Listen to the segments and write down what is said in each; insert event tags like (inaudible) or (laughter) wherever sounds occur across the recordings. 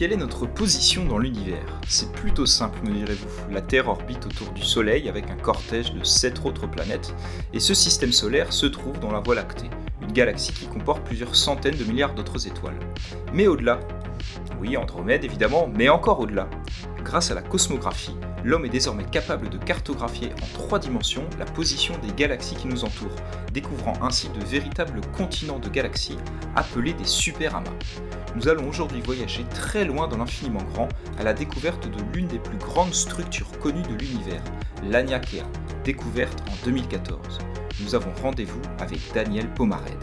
quelle est notre position dans l'univers? C'est plutôt simple, me direz-vous. La Terre orbite autour du Soleil avec un cortège de 7 autres planètes, et ce système solaire se trouve dans la Voie lactée, une galaxie qui comporte plusieurs centaines de milliards d'autres étoiles. Mais au-delà, oui, Andromède évidemment, mais encore au-delà. Grâce à la cosmographie, l'homme est désormais capable de cartographier en trois dimensions la position des galaxies qui nous entourent, découvrant ainsi de véritables continents de galaxies appelés des superamas. Nous allons aujourd'hui voyager très loin dans l'infiniment grand à la découverte de l'une des plus grandes structures connues de l'univers, l'Aniakea, découverte en 2014. Nous avons rendez-vous avec Daniel Pomared.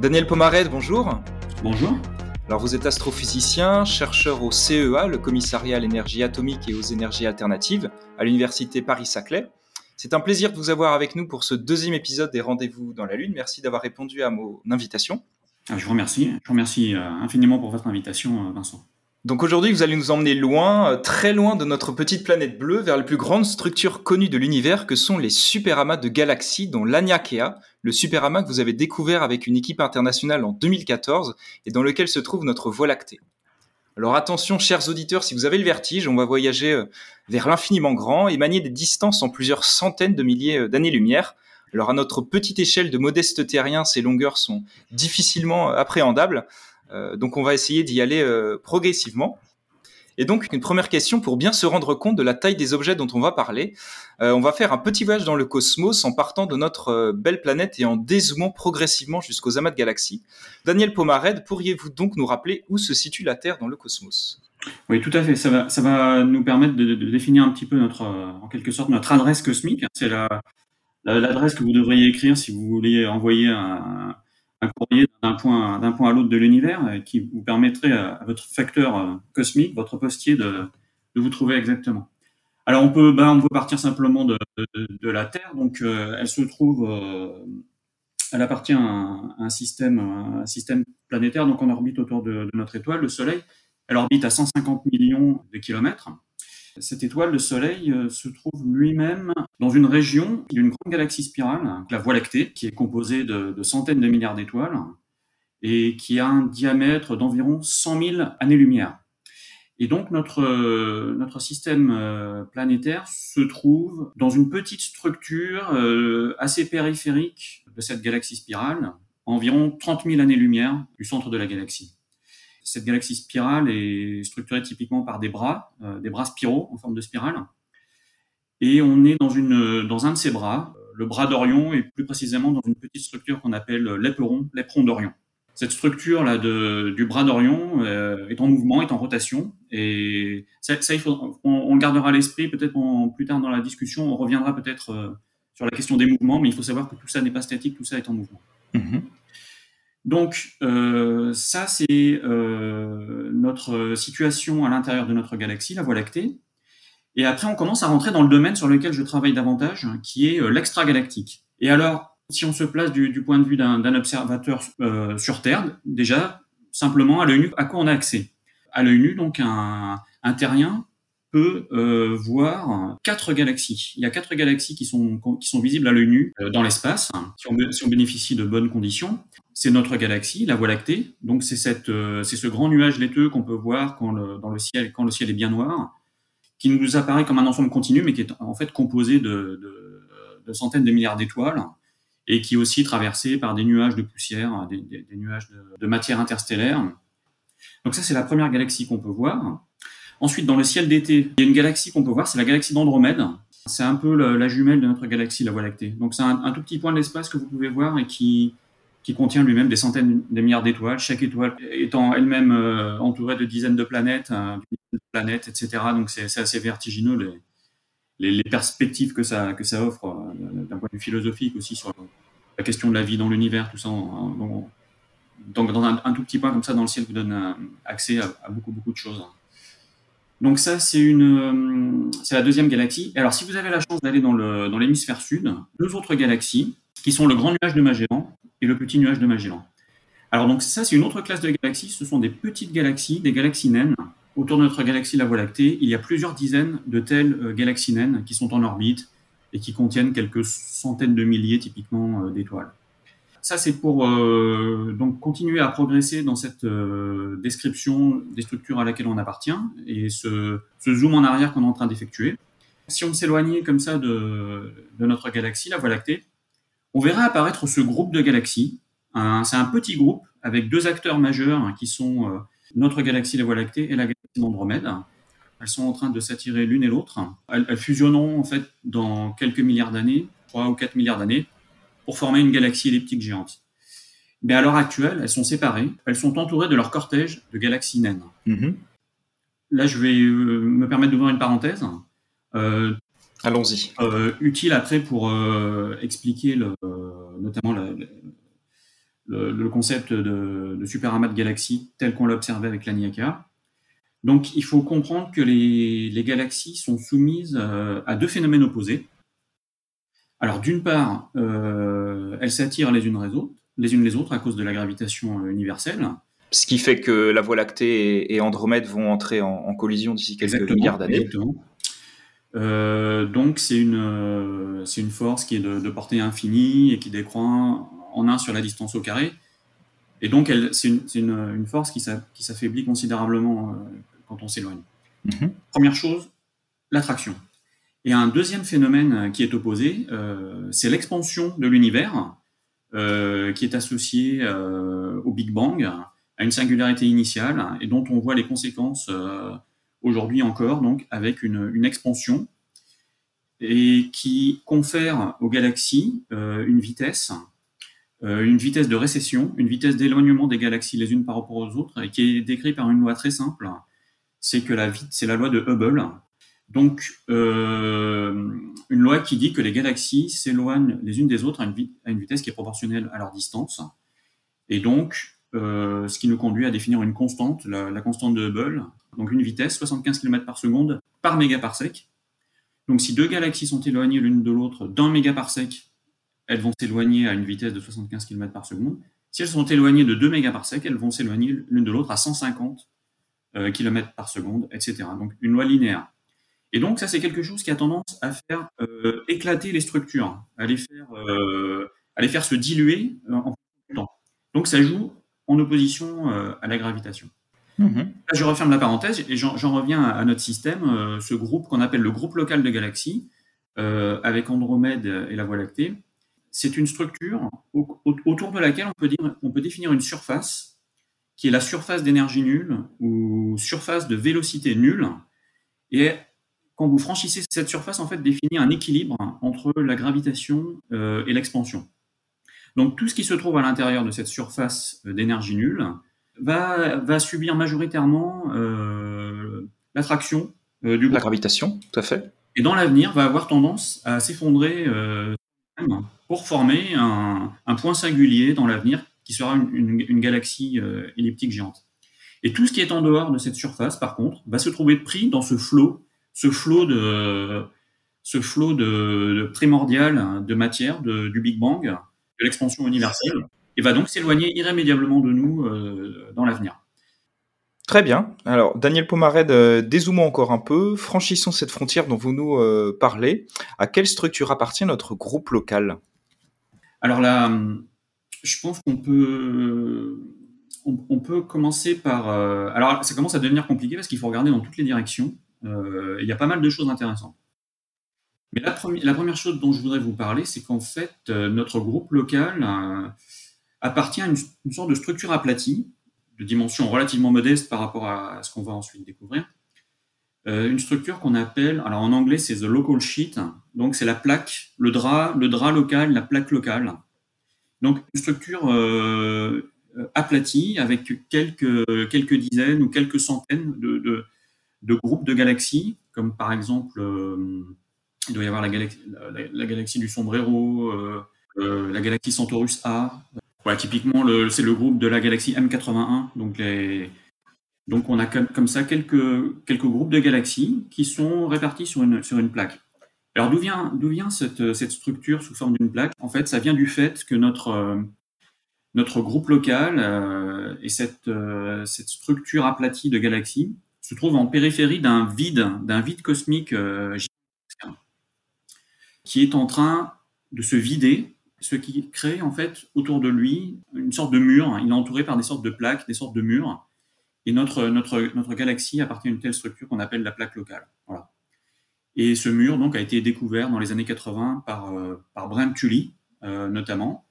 Daniel Pomared, bonjour. Bonjour. Alors vous êtes astrophysicien, chercheur au CEA, le commissariat à l'énergie atomique et aux énergies alternatives, à l'université Paris-Saclay. C'est un plaisir de vous avoir avec nous pour ce deuxième épisode des Rendez-vous dans la Lune. Merci d'avoir répondu à mon invitation. Ah, je vous remercie. Je vous remercie euh, infiniment pour votre invitation, euh, Vincent. Donc aujourd'hui, vous allez nous emmener loin, euh, très loin de notre petite planète bleue, vers les plus grandes structures connues de l'univers que sont les superamas de galaxies, dont l'Aniakea, le superamas que vous avez découvert avec une équipe internationale en 2014 et dans lequel se trouve notre Voie lactée. Alors attention, chers auditeurs, si vous avez le vertige, on va voyager euh, vers l'infiniment grand et manier des distances en plusieurs centaines de milliers euh, d'années-lumière. Alors à notre petite échelle de modeste terrien, ces longueurs sont difficilement appréhendables. Euh, donc on va essayer d'y aller euh, progressivement. Et donc, une première question pour bien se rendre compte de la taille des objets dont on va parler. Euh, on va faire un petit voyage dans le cosmos en partant de notre belle planète et en dézoomant progressivement jusqu'aux amas de galaxies. Daniel Pomared, pourriez-vous donc nous rappeler où se situe la Terre dans le cosmos? Oui, tout à fait. Ça va, ça va nous permettre de, définir un petit peu notre, en quelque sorte, notre adresse cosmique. C'est l'adresse que vous devriez écrire si vous voulez envoyer un, un courrier d'un point, d'un point à l'autre de l'univers euh, qui vous permettrait à, votre facteur euh, cosmique, votre postier, de, vous trouver exactement. Alors on peut, ben, on peut partir simplement de, la Terre. Donc euh, elle se trouve, elle appartient à un, système, un système planétaire. Donc on orbite autour de, notre étoile, le Soleil. Elle orbite à 150 millions de kilomètres. Cette étoile, le Soleil, euh, se trouve lui-même dans une région d'une grande galaxie spirale, la Voie lactée, qui est composée de, centaines de milliards d'étoiles et qui a un diamètre d'environ 100 000 années-lumière. Et donc notre, euh, notre système euh, planétaire se trouve dans une petite structure assez périphérique de cette galaxie spirale, environ 30 000 années-lumière du centre de la galaxie. Cette galaxie spirale est structurée typiquement par des bras, euh, des bras spiraux en forme de spirale. Et on est dans, une, dans un de ces bras, euh, le bras d'Orion, et plus précisément dans une petite structure qu'on appelle l'éperon, l'éperon d'Orion. Cette structure là de, du bras d'Orion euh, est en mouvement, est en rotation, et ça, on, le gardera à l'esprit peut-être plus tard dans la discussion. On reviendra peut-être sur la question des mouvements, mais il faut savoir que tout ça n'est pas statique, tout ça est en mouvement. Mm-hmm. Donc euh, ça, c'est euh, notre situation à l'intérieur de notre galaxie, la Voie lactée. Et après, on commence à rentrer dans le domaine sur lequel je travaille davantage, qui est euh, l'extragalactique. Et alors, si on se place du, point de vue d'un observateur sur Terre, déjà, simplement à l'œil nu, à quoi on a accès? À l'œil nu, donc un, un terrien peut voir quatre galaxies. Il y a quatre galaxies qui sont, qui sont visibles à l'œil nu dans l'espace, si on, si bénéficie de bonnes conditions c'est notre galaxie, la Voie lactée. Donc c'est euh, c'est ce grand nuage laiteux qu'on peut voir quand le, dans le ciel, quand le ciel est bien noir, qui nous apparaît comme un ensemble continu, mais qui est en fait composé de, de, centaines de milliards d'étoiles et qui est aussi traversé par des nuages de poussière, des, des, nuages de, matière interstellaire. Donc ça, c'est la première galaxie qu'on peut voir. Ensuite, dans le ciel d'été, il y a une galaxie qu'on peut voir, c'est la galaxie d'Andromède. C'est un peu la, jumelle de notre galaxie, la Voie lactée. Donc c'est un, tout petit point de l'espace que vous pouvez voir et qui, qui contient lui-même des centaines de milliards d'étoiles, chaque étoile étant elle-même euh, entourée de dizaines de planètes, euh, de planètes, etc. Donc c'est assez vertigineux les, les, perspectives que ça, que ça offre euh, d'un point de vue philosophique aussi sur la question de la vie dans l'univers, tout ça. donc, dans un, tout petit point comme ça dans le ciel vous donne accès à, beaucoup, beaucoup de choses. Donc ça, c'est une, c'est la deuxième galaxie. Alors, si vous avez la chance d'aller dans l'hémisphère sud, deux autres galaxies qui sont le grand nuage de Magellan et le petit nuage de Magellan. Alors donc ça, c'est une autre classe de galaxies. Ce sont des petites galaxies, des galaxies naines, autour de notre galaxie, la Voie lactée, il y a plusieurs dizaines de telles galaxies naines qui sont en orbite et qui contiennent quelques centaines de milliers typiquement d'étoiles. Ça, c'est pour donc continuer à progresser dans cette description des structures à laquelle on appartient et ce, zoom en arrière qu'on est en train d'effectuer. Si on s'éloignait comme ça de, notre galaxie, la Voie lactée, on verra apparaître ce groupe de galaxies. C'est un petit groupe avec deux acteurs majeurs qui sont euh, notre galaxie, la Voie lactée, et la galaxie d'Andromède. Elles sont en train de s'attirer l'une et l'autre. Elles, elles, fusionneront en fait dans quelques milliards d'années, 3 ou 4 milliards d'années, pour former une galaxie elliptique géante. Mais à l'heure actuelle, elles sont séparées. Elles sont entourées de leur cortège de galaxies naines. Mm-hmm. Là, je vais euh, me permettre d'ouvrir une parenthèse. Euh, Allons-y. Euh, utile après pour euh, expliquer le, notamment le, le, concept de, de superamas de galaxies tel qu'on l'a observé avec l'Aniaka. Donc, il faut comprendre que les, les galaxies sont soumises à deux phénomènes opposés. Alors, d'une part, euh, elles s'attirent les unes les autres, les unes les autres à cause de la gravitation universelle. Ce qui fait que la Voie lactée et, Andromède vont entrer en, en collision d'ici quelques milliards d'années. Exactement. Euh, donc c'est une, euh, une force qui est de, de, portée infinie et qui décroît en 1 sur la distance au carré. Et donc c'est une, une, une, force qui s'affaiblit considérablement euh, quand on s'éloigne. Mm-hmm. Première chose, l'attraction. Et un deuxième phénomène qui est opposé, euh, c'est l'expansion de l'univers, euh, qui est associé euh, au Big Bang, à une singularité initiale, et dont on voit les conséquences aujourd'hui encore, donc avec une, expansion et qui confère aux galaxies euh, une vitesse, euh, une vitesse de récession, une vitesse d'éloignement des galaxies les unes par rapport aux autres, et qui est décrite par une loi très simple. C'est que la c'est la loi de Hubble. Donc, euh, une loi qui dit que les galaxies s'éloignent les unes des autres à une, vitesse qui est proportionnelle à leur distance. Et donc, euh, ce qui nous conduit à définir une constante, la, la constante de Hubble, donc une vitesse, 75 km par seconde par mégaparsec. Donc si deux galaxies sont éloignées l'une de l'autre d'un mégaparsec, elles vont s'éloigner à une vitesse de 75 km par seconde. Si elles sont éloignées de 2 mégaparsecs, elles vont s'éloigner l'une de l'autre à 150 euh, km par seconde, etc. Donc une loi linéaire. Et donc ça c'est quelque chose qui a tendance à faire euh, éclater les structures, à les faire, euh, à les faire se diluer euh, en temps. Donc ça joue en opposition à la gravitation. Mmh. Là, je referme la parenthèse et j'en reviens à, notre système, ce groupe qu'on appelle le groupe local de galaxies, avec Andromède et la Voie lactée. C'est une structure au, autour de laquelle on peut, dire, on peut définir une surface qui est la surface d'énergie nulle ou surface de vélocité nulle. Et quand vous franchissez cette surface, en fait, définit un équilibre entre la gravitation euh, et l'expansion. Donc tout ce qui se trouve à l'intérieur de cette surface euh, d'énergie nulle va, va subir majoritairement euh, l'attraction euh, du La gravitation, tout à fait. Et dans l'avenir, va avoir tendance à s'effondrer pour former un, un, point singulier dans l'avenir qui sera une, une, une galaxie elliptique géante. Et tout ce qui est en dehors de cette surface, par contre, va se trouver pris dans ce flot, ce flot de, ce flot de, de primordial de matière de, du Big Bang, de l'expansion universelle, et va donc s'éloigner irrémédiablement de nous euh, dans l'avenir. Très bien. Alors, Daniel Pomared, euh, dézoomons encore un peu. Franchissons cette frontière dont vous nous euh, parlez. À quelle structure appartient notre groupe local? Alors là, je pense qu'on peut, on, on, peut commencer par. Alors, ça commence à devenir compliqué parce qu'il faut regarder dans toutes les directions. Euh, il y a pas mal de choses intéressantes. Mais la, première, chose dont je voudrais vous parler, c'est qu'en fait, euh, notre groupe local appartient à une, sorte de structure aplatie, de dimension relativement modeste par rapport à, ce qu'on va ensuite découvrir. Euh, une structure qu'on appelle, alors en anglais c'est the local sheet, donc c'est la plaque, le drap, le drap local, la plaque locale. Donc une structure euh, aplatie avec quelques, dizaines ou quelques centaines de, de groupes de galaxies, comme par exemple, euh, il doit y avoir la galaxie, la, la galaxie du Sombrero, euh, euh, la galaxie Centaurus A, Ouais, typiquement, c'est le groupe de la galaxie M81. Donc, donc on a comme, ça quelques, quelques groupes de galaxies qui sont répartis sur une, sur une plaque. Alors d'où vient, d'où vient cette, cette structure sous forme d'une plaque? En fait, ça vient du fait que notre, notre groupe local euh, et cette, cette structure aplatie de galaxies se trouve en périphérie d'un vide, d'un vide cosmique qui est en train de se vider, ce qui crée en fait autour de lui une sorte de mur. Il est entouré par des sortes de plaques, des sortes de murs. Et notre, notre, notre galaxie appartient à une telle structure qu'on appelle la plaque locale. Et ce mur donc, a été découvert dans les années 80 par, euh, par Brent Tully, euh, notamment.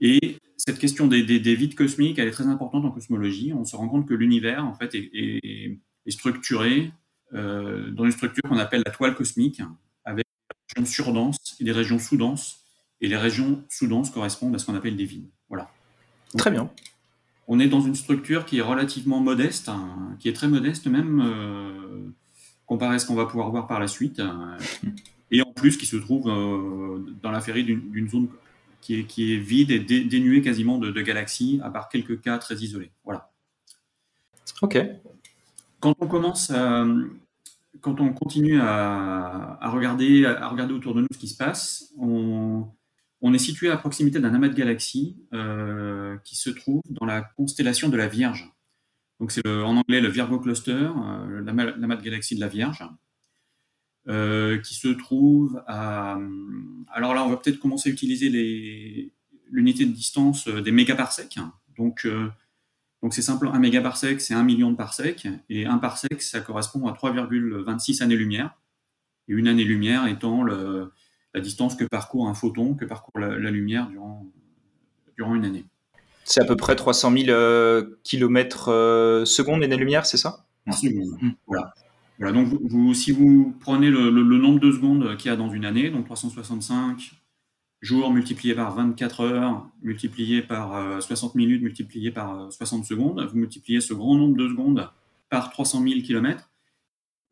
Et cette question des, des, vides cosmiques, elle est très importante en cosmologie. On se rend compte que l'univers, en fait, est, structuré euh, dans une structure qu'on appelle la toile cosmique, avec des régions surdenses et des régions sous-denses. Et les régions sous-denses correspondent à ce qu'on appelle des vides. Voilà. Très bien. On est dans une structure qui est relativement modeste, hein, qui est très modeste même, euh, comparé à ce qu'on va pouvoir voir par la suite. Euh, et en plus, qui se trouve euh, dans la féerie d'une zone qui est, qui est, vide et dénuée quasiment de, galaxies, à part quelques cas très isolés. Voilà. Ok. Quand on commence quand on continue à, regarder, à regarder autour de nous ce qui se passe, on, on est situé à proximité d'un amas de galaxies euh, qui se trouve dans la constellation de la Vierge. Donc c'est en anglais le Virgo Cluster, euh, l'amas de galaxies de la Vierge, euh, qui se trouve à... Alors là, on va peut-être commencer à utiliser l'unité de distance des mégaparsecs. Donc donc c'est simple, un mégaparsec, c'est un million de parsecs, et un parsec, ça correspond à 3,26 années-lumière, et une année-lumière étant le, la distance que parcourt un photon, que parcourt la, lumière durant, durant une année. C'est à peu près 300 000 euh, km euh, secondes année-lumière, c'est ça? Seconde, mmh. voilà. voilà. Donc, vous, si vous prenez le, nombre de secondes qu'il y a dans une année, donc 365 jours multiplié par 24 heures, multiplié par 60 euh, minutes, multiplié par 60 secondes, vous multipliez ce grand nombre de secondes par 300 000 km,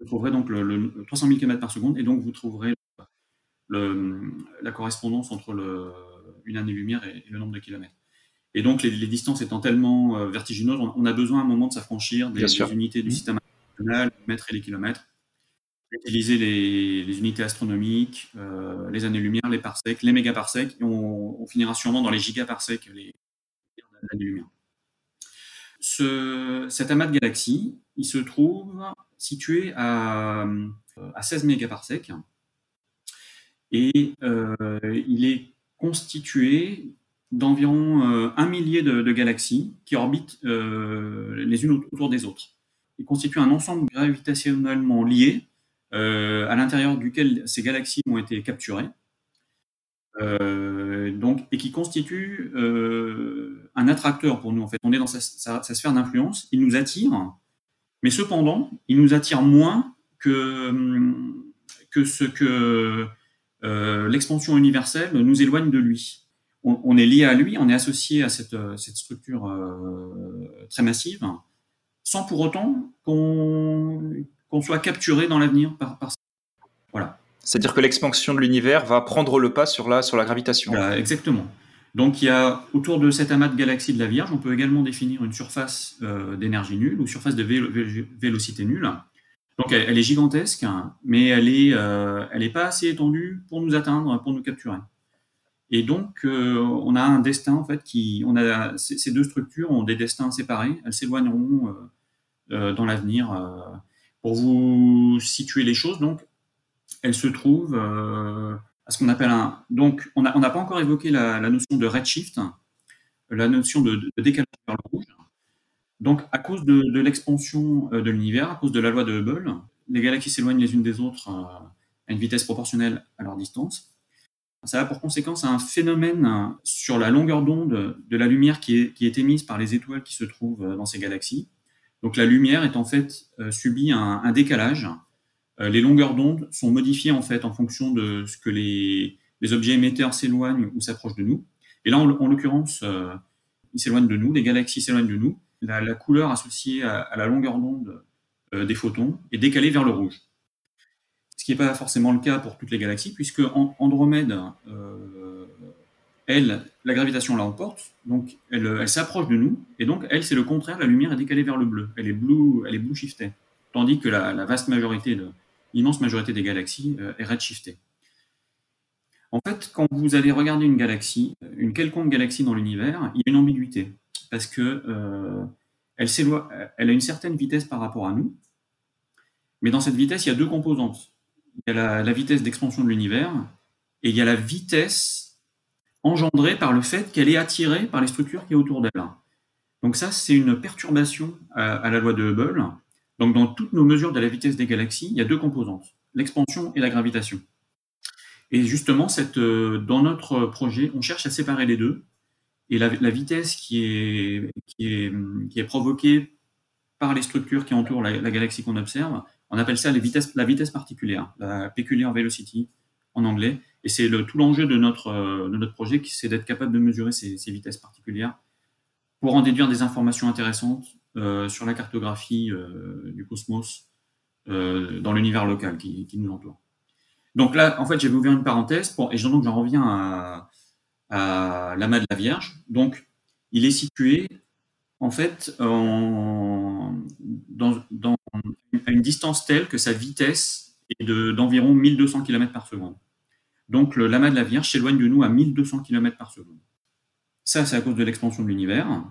vous trouverez donc le, 300 000 km par seconde, et donc vous trouverez la correspondance entre le, une année-lumière et, le nombre de kilomètres. Et donc, les, distances étant tellement euh, vertigineuses, on, a besoin à un moment de s'affranchir des, unités du mmh. système international, les mètres et les kilomètres, utiliser les, unités astronomiques, euh, les années-lumière, les parsecs, les mégaparsecs, et on, finira sûrement dans les gigaparsecs, les années-lumière. Ce, cet amas de galaxies, il se trouve situé à, à 16 mégaparsecs, et euh, il est constitué d'environ euh, un millier de, galaxies qui orbitent euh, les unes autour des autres. Il constitue un ensemble gravitationnellement lié à l'intérieur duquel ces galaxies ont été capturées. donc, et qui constitue un attracteur pour nous. En fait, on est dans sa, sphère d'influence. Il nous attire, mais cependant, il nous attire moins que, que ce que euh, l'expansion universelle nous éloigne de lui. On, est lié à lui, on est associé à cette, euh, structure euh, très massive, sans pour autant qu'on soit capturé dans l'avenir par, par voilà. C'est-à-dire que l'expansion de l'univers va prendre le pas sur la, sur la gravitation. exactement. Donc il y a autour de cet amas de galaxies de la Vierge, on peut également définir une surface d'énergie nulle ou surface de vélocité nulle. Donc elle, est gigantesque, mais elle est, euh, pas assez étendue pour nous atteindre, pour nous capturer. Et donc euh, on a un destin en fait qui, on a ces deux structures ont des destins séparés. Elles s'éloigneront euh, dans l'avenir. Pour vous situer les choses, donc elles se trouvent à ce qu'on appelle un. Donc on n'a pas encore évoqué la, notion de redshift, la notion de, décalage vers le rouge. Donc, à cause de, l'expansion euh, de l'univers, à cause de la loi de Hubble, les galaxies s'éloignent les unes des autres euh, à une vitesse proportionnelle à leur distance. Ça a pour conséquence un phénomène sur la longueur d'onde de la lumière qui est, émise par les étoiles qui se trouvent euh, dans ces galaxies. Donc la lumière est en fait subit un, décalage. les longueurs d'onde sont modifiées en fait en fonction de ce que les, objets émetteurs s'éloignent ou s'approchent de nous. Et là, en, en l'occurrence, ils s'éloignent de nous, les galaxies s'éloignent de nous la, couleur associée à, la longueur d'onde euh, des photons est décalée vers le rouge. Ce qui n'est pas forcément le cas pour toutes les galaxies, puisque Andromède, euh, elle, la gravitation la emporte, donc elle, s'approche de nous, et donc elle, c'est le contraire, la lumière est décalée vers le bleu, elle est blue, elle est blue shiftée, tandis que la, vaste majorité, l'immense majorité des galaxies euh, est redshiftée. En fait, quand vous allez regarder une galaxie, une quelconque galaxie dans l'univers, il y a une ambiguïté parce que euh, elle, a une certaine vitesse par rapport à nous, Mais dans cette vitesse, il y a deux composantes. Il y a la, vitesse d'expansion de l'univers et il y a la vitesse engendrée par le fait qu'elle est attirée par les structures qui est autour d'elle. Donc ça, c'est une perturbation à, la loi de Hubble. Donc dans toutes nos mesures de la vitesse des galaxies, il y a deux composantes, l'expansion et la gravitation. Et justement, cette, euh, dans notre projet, on cherche à séparer les deux. Et la, vitesse qui est, qui, est, qui est provoquée par les structures qui entourent la, galaxie qu'on observe, on appelle ça la vitesse particulière, la peculiar velocity en anglais. Et c'est le, tout l'enjeu de notre, euh, de notre projet, c'est d'être capable de mesurer ces, vitesses particulières pour en déduire des informations intéressantes euh, sur la cartographie du cosmos dans l'univers local qui, qui nous entoure. Donc là, en fait, j'avais ouvert une parenthèse pour, et j'en reviens à, à l'amas de la Vierge. Donc, il est situé en fait à une distance telle que sa vitesse est d'environ 1200 km par seconde. Donc, le l'amas de la Vierge s'éloigne de nous à 1200 km par seconde. Ça, c'est à cause de l'expansion de l'univers.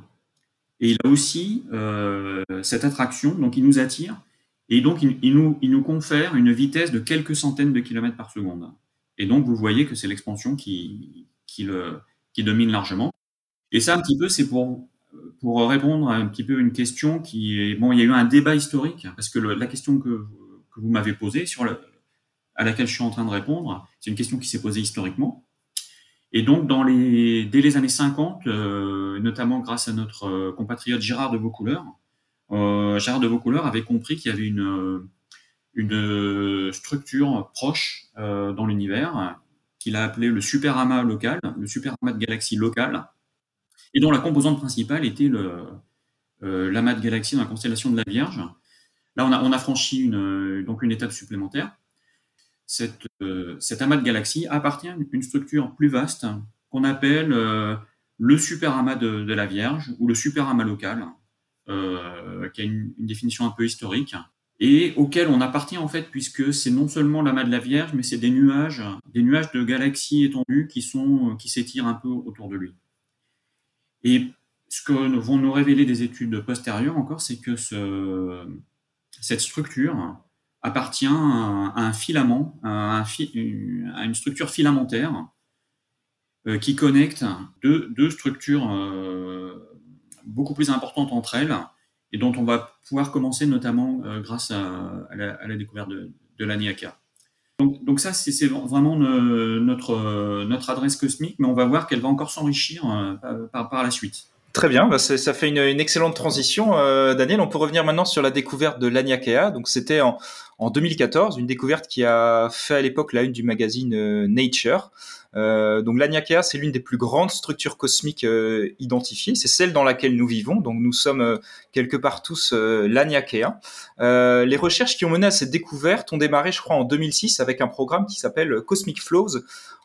Et il a aussi euh, cette attraction, donc il nous attire et donc, il, nous, confère une vitesse de quelques centaines de kilomètres par seconde. Et donc, vous voyez que c'est l'expansion qui, domine largement. Et ça, un petit peu, c'est pour, répondre à un petit peu une question qui est... Bon, il y a eu un débat historique, parce que la question que, que vous m'avez posée, sur le, à laquelle je suis en train de répondre, c'est une question qui s'est posée historiquement. Et donc, dans les, dès les années 50, euh, notamment grâce à notre euh, compatriote Gérard de Vaucouleurs, euh, Gérard de Vaucouleurs avait compris qu'il y avait une, une structure proche euh, dans l'univers qu'il a appelé le super amas local, le super amas de galaxies locales, et dont la composante principale était le, euh, l'amas de galaxies dans la constellation de la Vierge. Là, on a, on a franchi donc une étape supplémentaire. Cette, cet amas de galaxies appartient à une structure plus vaste qu'on appelle le super amas de, de, la Vierge ou le super amas local, euh, qui a une, définition un peu historique, et auquel on appartient en fait, puisque c'est non seulement l'amas de la Vierge, mais c'est des nuages, des nuages de galaxies étendues qui sont qui s'étirent un peu autour de lui. Et ce que vont nous révéler des études postérieures encore, c'est que ce, cette structure appartient à un filament, à, un à une structure filamentaire euh, qui connecte deux, structures euh, beaucoup plus importantes entre elles et dont on va pouvoir commencer notamment euh, grâce à, la, découverte de, de l'Aniaka. Donc, ça, c'est vraiment notre, adresse cosmique, mais on va voir qu'elle va encore s'enrichir par, la suite. Très bien, bah ça fait une, excellente transition, euh, Daniel. On peut revenir maintenant sur la découverte de l'Aniakea. Donc c'était en, en 2014, une découverte qui a fait à l'époque la une du magazine Nature. Euh, donc l'Aniakea, c'est l'une des plus grandes structures cosmiques euh, identifiées. C'est celle dans laquelle nous vivons. Donc nous sommes euh, quelque part tous euh, l'Aniakea. les recherches qui ont mené à cette découverte ont démarré, je crois, en 2006 avec un programme qui s'appelle Cosmic Flows.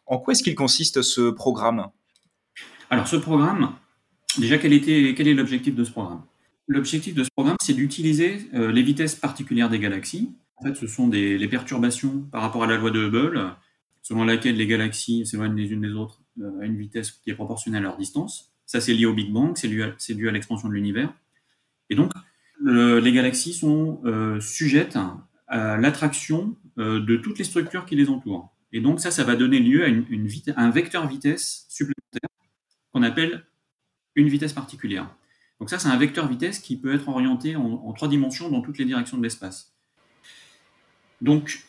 En quoi est-ce qu'il consiste ce programme? Alors ce programme, déjà quel, était, quel est l'objectif de ce programme? L'objectif de ce programme, c'est d'utiliser les vitesses particulières des galaxies. En fait, ce sont des, les perturbations par rapport à la loi de Hubble selon laquelle les galaxies s'éloignent les unes des autres euh, à une vitesse qui est proportionnelle à leur distance. Ça, c'est lié au Big Bang, c'est dû, à l'expansion de l'univers. Et donc, les galaxies sont euh, sujettes à l'attraction euh, de toutes les structures qui les entourent. Et donc, ça, ça va donner lieu à, une, un vecteur vitesse supplémentaire qu'on appelle une vitesse particulière. Donc ça, c'est un vecteur vitesse qui peut être orienté en, trois dimensions dans toutes les directions de l'espace. Donc,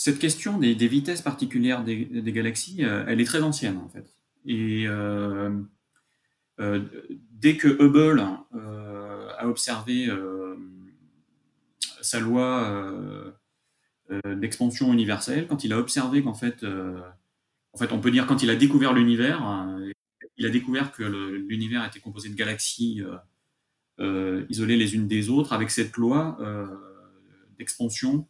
cette question des, vitesses particulières des, galaxies, euh, elle est très ancienne en fait. Et euh, euh, dès que Hubble a observé sa loi d'expansion universelle, quand il a observé qu'en fait, en fait, on peut dire quand il a découvert l'univers, il a découvert que l'univers était composé de galaxies isolées les unes des autres, avec cette loi d'expansion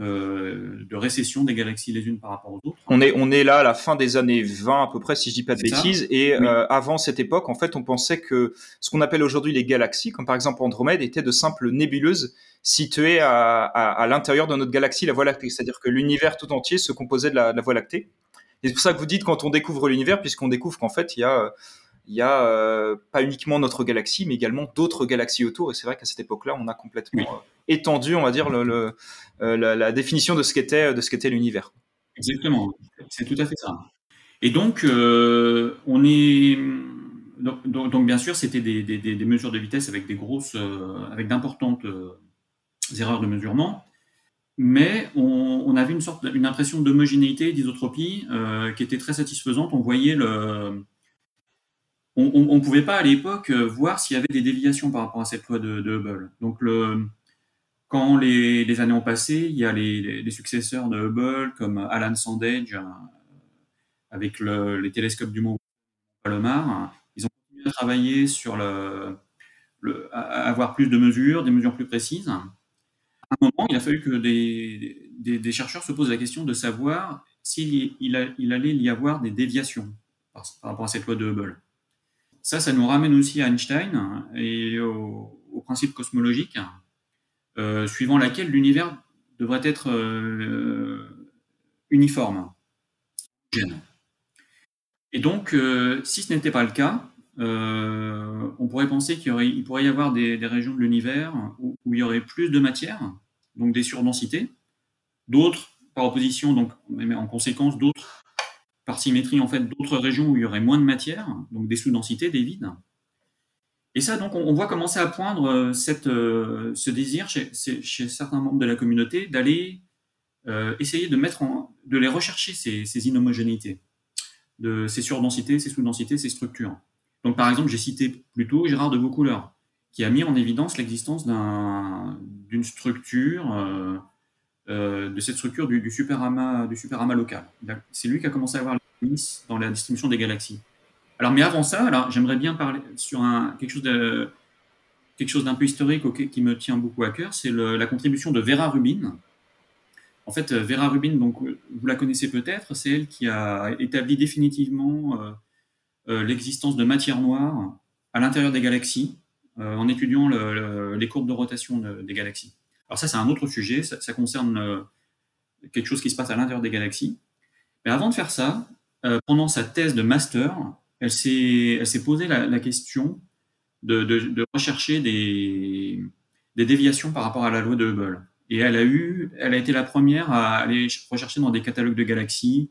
euh, de récession des galaxies les unes par rapport aux autres. On est, on est là à la fin des années 20 à peu près, si je dis pas de bêtises. Et euh, avant cette époque, en fait, on pensait que ce qu'on appelle aujourd'hui les galaxies, comme par exemple Andromède, étaient de simples nébuleuses situées à, à, l'intérieur de notre galaxie, la Voie lactée. C'est-à-dire que l'univers tout entier se composait de la, Voie lactée. Et c'est pour ça que vous dites quand on découvre l'univers, puisqu'on découvre qu'en fait, il y a il y a pas uniquement notre galaxie, mais également d'autres galaxies autour. Et c'est vrai qu'à cette époque-là, on a complètement étendu, on va dire, le, la, la, définition de ce qu'était de ce qu'était l'univers. Exactement, c'est tout à fait ça. Et donc, on est donc, bien sûr, c'était des, mesures de vitesse avec des grosses, euh, avec d'importantes euh, erreurs de mesurement, mais on, avait une sorte, une impression d'homogénéité, d'isotropie euh, qui était très satisfaisante. On voyait le, on ne pouvait pas à l'époque voir s'il y avait des déviations par rapport à cette loi de, Hubble. Donc quand les, années ont passé, il y a les, successeurs de Hubble comme Alan Sandage avec les télescopes du Mont Palomar travailler sur le, avoir plus de mesures, des mesures plus précises. Un moment, il a fallu que des, chercheurs se posent la question de savoir s'il il, il allait y avoir des déviations par, rapport à cette loi de Hubble. Ça, ça nous ramène aussi à Einstein et au, principe cosmologique, euh, suivant laquelle l'univers devrait être euh, uniforme. Et donc, euh, si ce n'était pas le cas, euh, on pourrait penser qu'il il pourrait y avoir des, régions de l'univers où, il y aurait plus de matière, donc des surdensités, d'autres, par opposition, donc en conséquence, d'autres, par symétrie, en fait, d'autres régions où il y aurait moins de matière, donc des sous-densités, des vides. Et ça, donc, on, voit commencer à poindre euh, euh, ce désir chez, certains membres de la communauté d'aller essayer de mettre en, de les rechercher ces, inhomogénéités, ces surdensités, ces sous-densités, ces structures. Donc, par exemple, j'ai cité plus tôt Gérard de Vaucouleurs, qui a mis en évidence l'existence d'une structure, euh, euh, de cette structure du, du superamas du local. C'est lui qui a commencé à avoir les dans la distribution des galaxies. Alors, mais avant ça, j'aimerais bien parler sur un, quelque chose d'un peu historique qui me tient beaucoup à cœur, c'est la contribution de Vera Rubin. En fait, Vera Rubin, donc vous la connaissez peut-être, c'est elle qui a établi définitivement euh, euh, l'existence de matière noire à l'intérieur des galaxies euh, en étudiant les courbes de rotation des galaxies. Alors ça, c'est un autre sujet, ça, concerne euh, quelque chose qui se passe à l'intérieur des galaxies. Mais avant de faire ça, pendant sa thèse de master, elle s'est posé la, question de, rechercher des, des, déviations par rapport à la loi de Hubble. Et elle a, eu, elle a été la première à aller rechercher dans des catalogues de galaxies,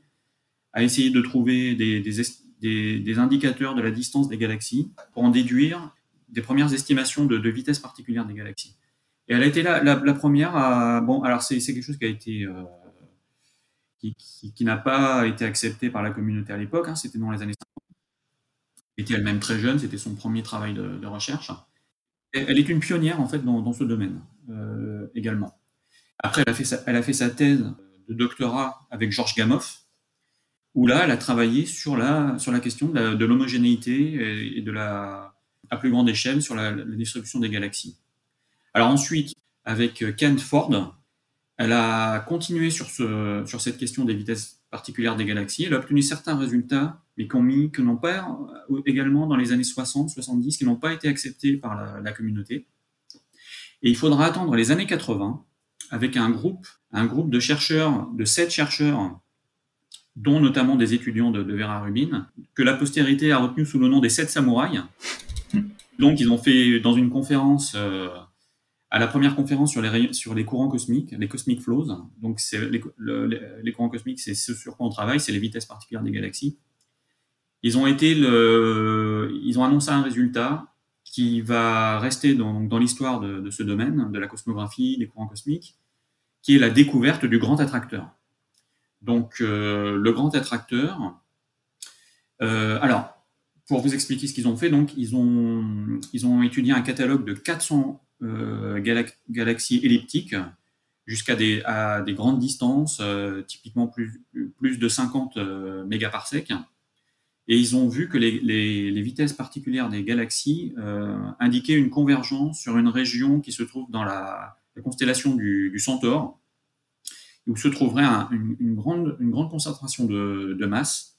à essayer de trouver des, des, indicateurs de la distance des galaxies pour en déduire des premières estimations de, vitesse particulière des galaxies. Et elle a été la, la, première à. Bon, alors c'est quelque chose qui a été. Euh, qui, qui, n'a pas été accepté par la communauté à l'époque, hein, c'était dans les années 50. Elle était elle-même très jeune, c'était son premier travail de, recherche. elle est une pionnière en fait dans, dans ce domaine euh, également. Après, elle a, fait sa, elle a fait sa thèse de doctorat avec Georges Gamow, où là, elle a travaillé sur la, question de l'homogénéité et de la, à plus grande échelle sur la, distribution des galaxies. Alors ensuite, avec Kent Ford, elle a continué sur, ce, sur cette question des vitesses particulières des galaxies. Elle a obtenu certains résultats, mais qui mis, que n'ont pas, également dans les années 60, 70, qui n'ont pas été acceptés par la, la, communauté. Et il faudra attendre les années 80 avec un groupe, un groupe de chercheurs, de sept chercheurs dont notamment des étudiants de, Vera Rubin, que la postérité a retenu sous le nom des sept samouraïs. Donc, ils ont fait dans une conférence, euh, à la première conférence sur les, courants cosmiques, les cosmic flows. Donc, les, courants cosmiques, c'est ce sur quoi on travaille, c'est les vitesses particulières des galaxies. Ils ont été ils ont annoncé un résultat qui va rester dans, l'histoire de ce domaine, de la cosmographie, des courants cosmiques, qui est la découverte du grand attracteur. Donc, euh, le grand attracteur. Euh, alors, pour vous expliquer ce qu'ils ont fait, donc, ils ont, étudié un catalogue de 400 euh, galaxies elliptiques jusqu'à des, grandes distances, typiquement plus, de 50 mégaparsecs. Et ils ont vu que les, les, vitesses particulières des galaxies indiquaient une convergence sur une région qui se trouve dans la, constellation du Centaure, se trouverait une, grande, une grande concentration de, masse,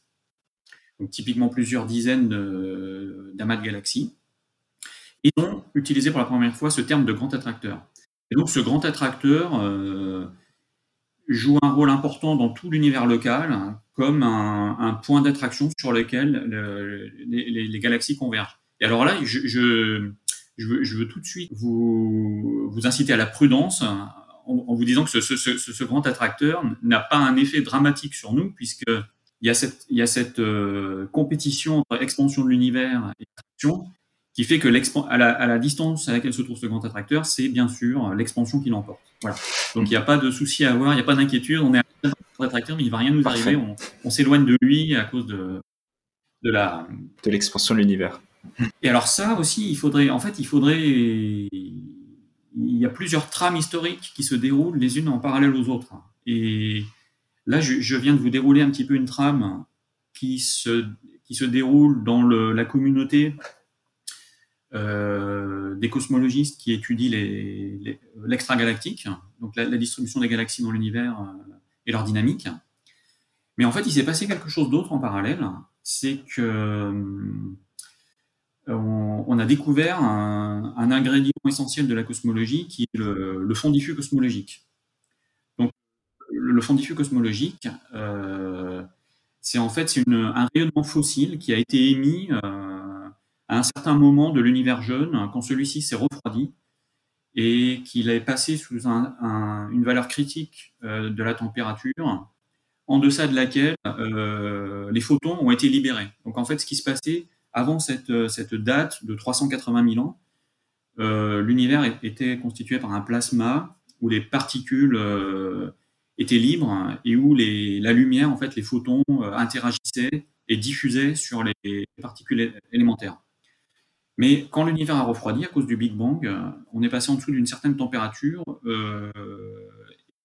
donc typiquement plusieurs dizaines d'amas de, galaxies. Ils ont utilisé pour la première fois ce terme de grand attracteur. Et donc ce grand attracteur, euh, joue un rôle important dans tout l'univers local, comme un, point d'attraction sur lequel les, galaxies convergent. Et alors là, je, veux, tout de suite vous, vous inciter à la prudence en, vous disant que ce, ce, ce, grand attracteur n'a pas un effet dramatique sur nous, puisque il y a cette, il y a cette euh, compétition entre expansion de l'univers et attraction qui fait que à la, à la distance à laquelle se trouve ce grand attracteur, c'est bien sûr l'expansion qui l'emporte. Voilà. Donc il n'y a pas de souci à avoir, il n'y a pas d'inquiétude. On est un grand attracteur, mais il ne va rien nous arriver. On, on s'éloigne de lui à cause de, de la de l'expansion de l'univers. Et alors ça aussi, il faudrait, en fait, il faudrait, il y a plusieurs trames historiques qui se déroulent les unes en parallèle aux autres. Et là, je, viens de vous dérouler un petit peu une trame qui se qui se déroule dans la communauté euh, des cosmologistes qui étudient l'extragalactique, donc la, la, distribution des galaxies dans l'univers euh, et leur dynamique. Mais en fait, il s'est passé quelque chose d'autre en parallèle, c'est que euh, on, a découvert un, ingrédient essentiel de la cosmologie qui est le, fond diffus cosmologique. Donc, le, fond diffus cosmologique, euh, c'est en fait un rayonnement fossile qui a été émis euh, à un certain moment de l'univers jeune, quand celui-ci s'est refroidi et qu'il est passé sous un, une valeur critique euh, de la température, en deçà de laquelle les photons ont été libérés. Donc en fait, ce qui se passait avant cette, cette date de 380 000 ans, euh, l'univers était constitué par un plasma où les particules euh, étaient libres et où la lumière, en fait, les photons euh, interagissaient et diffusaient sur les particules élémentaires. Mais quand l'univers a refroidi à cause du Big Bang, euh, on est passé en dessous d'une certaine température, euh,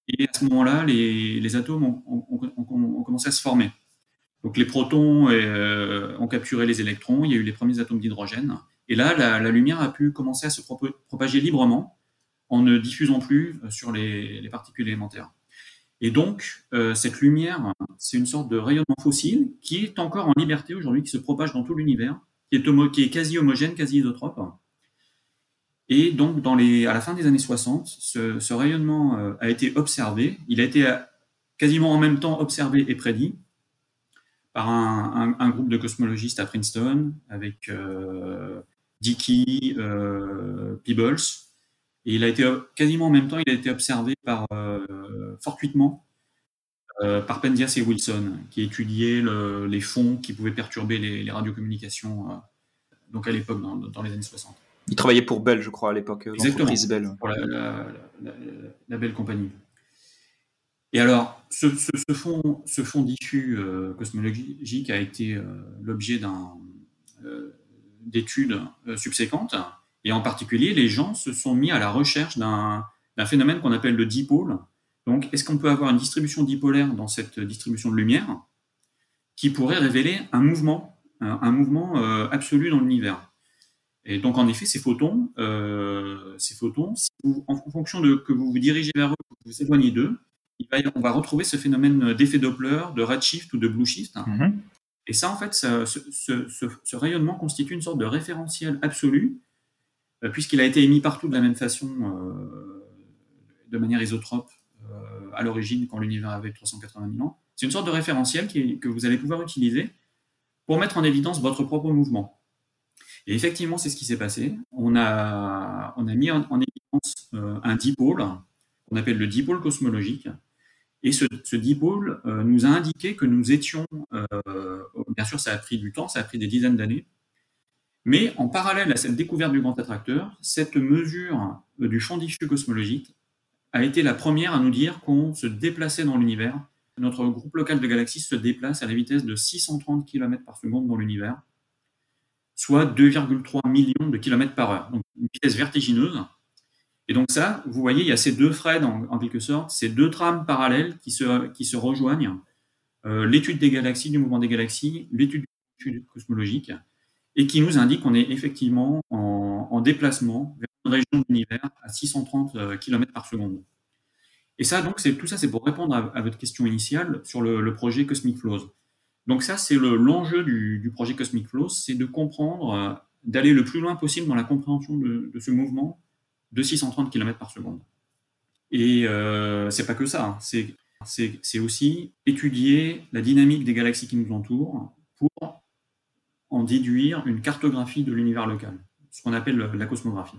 et à ce moment-là, les, les, atomes ont, commencé à se former. Donc les protons euh, ont capturé les électrons, il y a eu les premiers atomes d'hydrogène, et là, la, lumière a pu commencer à se propager librement en ne diffusant plus sur les, les particules élémentaires. Et donc, euh, cette lumière, c'est une sorte de rayonnement fossile qui est encore en liberté aujourd'hui, qui se propage dans tout l'univers, qui est, quasi homogène, quasi isotrope. Et donc, à la fin des années 60, ce, rayonnement euh, a été observé. Il a été euh, quasiment en même temps observé et prédit par un, un, un groupe de cosmologistes à Princeton, avec euh, Dickey, euh, Peebles. Et il a été quasiment en même temps, il a été observé par euh, fortuitement par Penzias et Wilson, qui étudiaient le, les fonds qui pouvaient perturber les, les radiocommunications, donc à l'époque, dans, dans, les années 60. Il travaillait pour Bell, je crois, à l'époque. Exactement, Bell. pour la, la, la, Bell Company. Et alors, ce, ce, ce, fond, diffus euh, cosmologique a été euh, l'objet euh, d'études subséquentes, et en particulier, les gens se sont mis à la recherche d'un phénomène qu'on appelle le dipôle, donc, est-ce qu'on peut avoir une distribution dipolaire dans cette distribution de lumière qui pourrait révéler un mouvement, un, mouvement euh, absolu dans l'univers? Et donc, en effet, ces photons, euh, ces photons, en fonction de que vous vous dirigez vers eux, vous vous éloignez d'eux, on va retrouver ce phénomène d'effet Doppler, de redshift ou de blueshift. Mm-hmm. Et ça, en fait, ça, ce, ce, ce, ce, rayonnement constitue une sorte de référentiel absolu, euh, puisqu'il a été émis partout de la même façon, euh, de manière isotrope euh, à l'origine quand l'univers avait 380 000 ans. C'est une sorte de référentiel qui est, que vous allez pouvoir utiliser pour mettre en évidence votre propre mouvement. Et effectivement, c'est ce qui s'est passé. On a, on a mis en, en évidence euh, un dipôle, qu'on appelle le dipôle cosmologique. Et ce, ce dipôle euh, nous a indiqué que nous étions, euh, bien sûr, ça a pris du temps, ça a pris des dizaines d'années, mais en parallèle à cette découverte du grand attracteur, cette mesure du champ diffus cosmologique a été la première à nous dire qu'on se déplaçait dans l'univers. Notre groupe local de galaxies se déplace à la vitesse de 630 km par seconde dans l'univers, soit 2,3 millions de km par heure. Donc une vitesse vertigineuse. Et donc ça, vous voyez, il y a ces deux threads en, quelque sorte, ces deux trames parallèles qui se, qui se rejoignent. Euh, l'étude des galaxies, du mouvement des galaxies, l'étude cosmologique, et qui nous indique qu'on est effectivement en, en déplacement vers région de l'univers à 630 euh, km par seconde. Et ça, donc, c'est tout ça, c'est pour répondre à, votre question initiale sur le, projet Cosmic Flows. Donc ça, c'est l'enjeu du, du, projet Cosmic Flows, c'est de comprendre, euh, d'aller le plus loin possible dans la compréhension de ce mouvement de 630 km par seconde. Et euh, c'est pas que ça. Hein. C'est aussi étudier la dynamique des galaxies qui nous entourent pour en déduire une cartographie de l'univers local, ce qu'on appelle la cosmographie.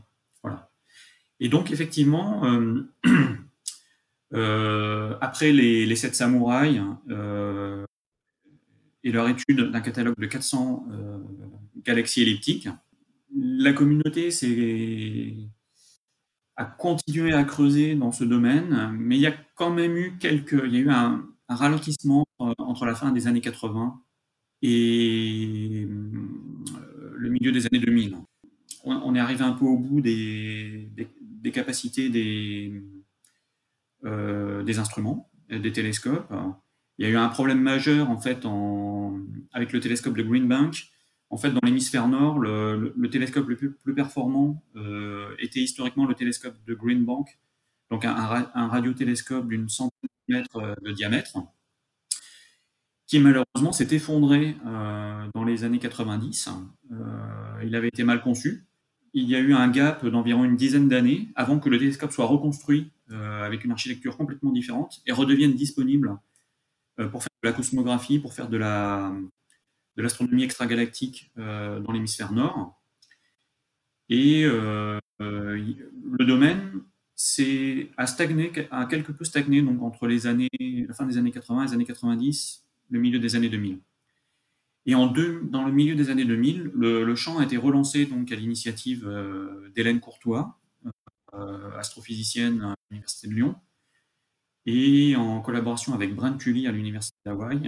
Et donc, effectivement, euh, (clears throat) euh, après les, sept samouraïs euh, et leur étude d'un catalogue de 400 galaxies elliptiques, la communauté a continué à creuser dans ce domaine, mais il y a quand même eu quelques, il y a eu un, ralentissement entre la fin des années 80 et le milieu des années 2000 on, est arrivé un peu au bout des, capacités des, euh, des instruments, des télescopes. Il y a eu un problème majeur en fait avec le télescope de Green Bank. En fait, dans l'hémisphère nord, le, télescope le plus, performant euh, était historiquement le télescope de Green Bank, donc un, radiotélescope d'une centaine de mètres euh, de diamètre, qui malheureusement s'est effondré dans les années 90. il avait été mal conçu il y a eu un gap d'environ une dizaine d'années avant que le télescope soit reconstruit euh, avec une architecture complètement différente et redevienne disponible euh, pour faire de la cosmographie, pour faire de la de l'astronomie extragalactique euh, dans l'hémisphère nord. Et le domaine a stagné, a quelque peu stagné donc entre les années, la fin des années 80 et les années 90, le milieu des années 2000. Et en deux, dans le milieu des années 2000, le, champ a été relancé donc à l'initiative euh, d'Hélène Courtois, euh, astrophysicienne à l'Université de Lyon, et en collaboration avec Brent Cully à l'Université d'Hawaï,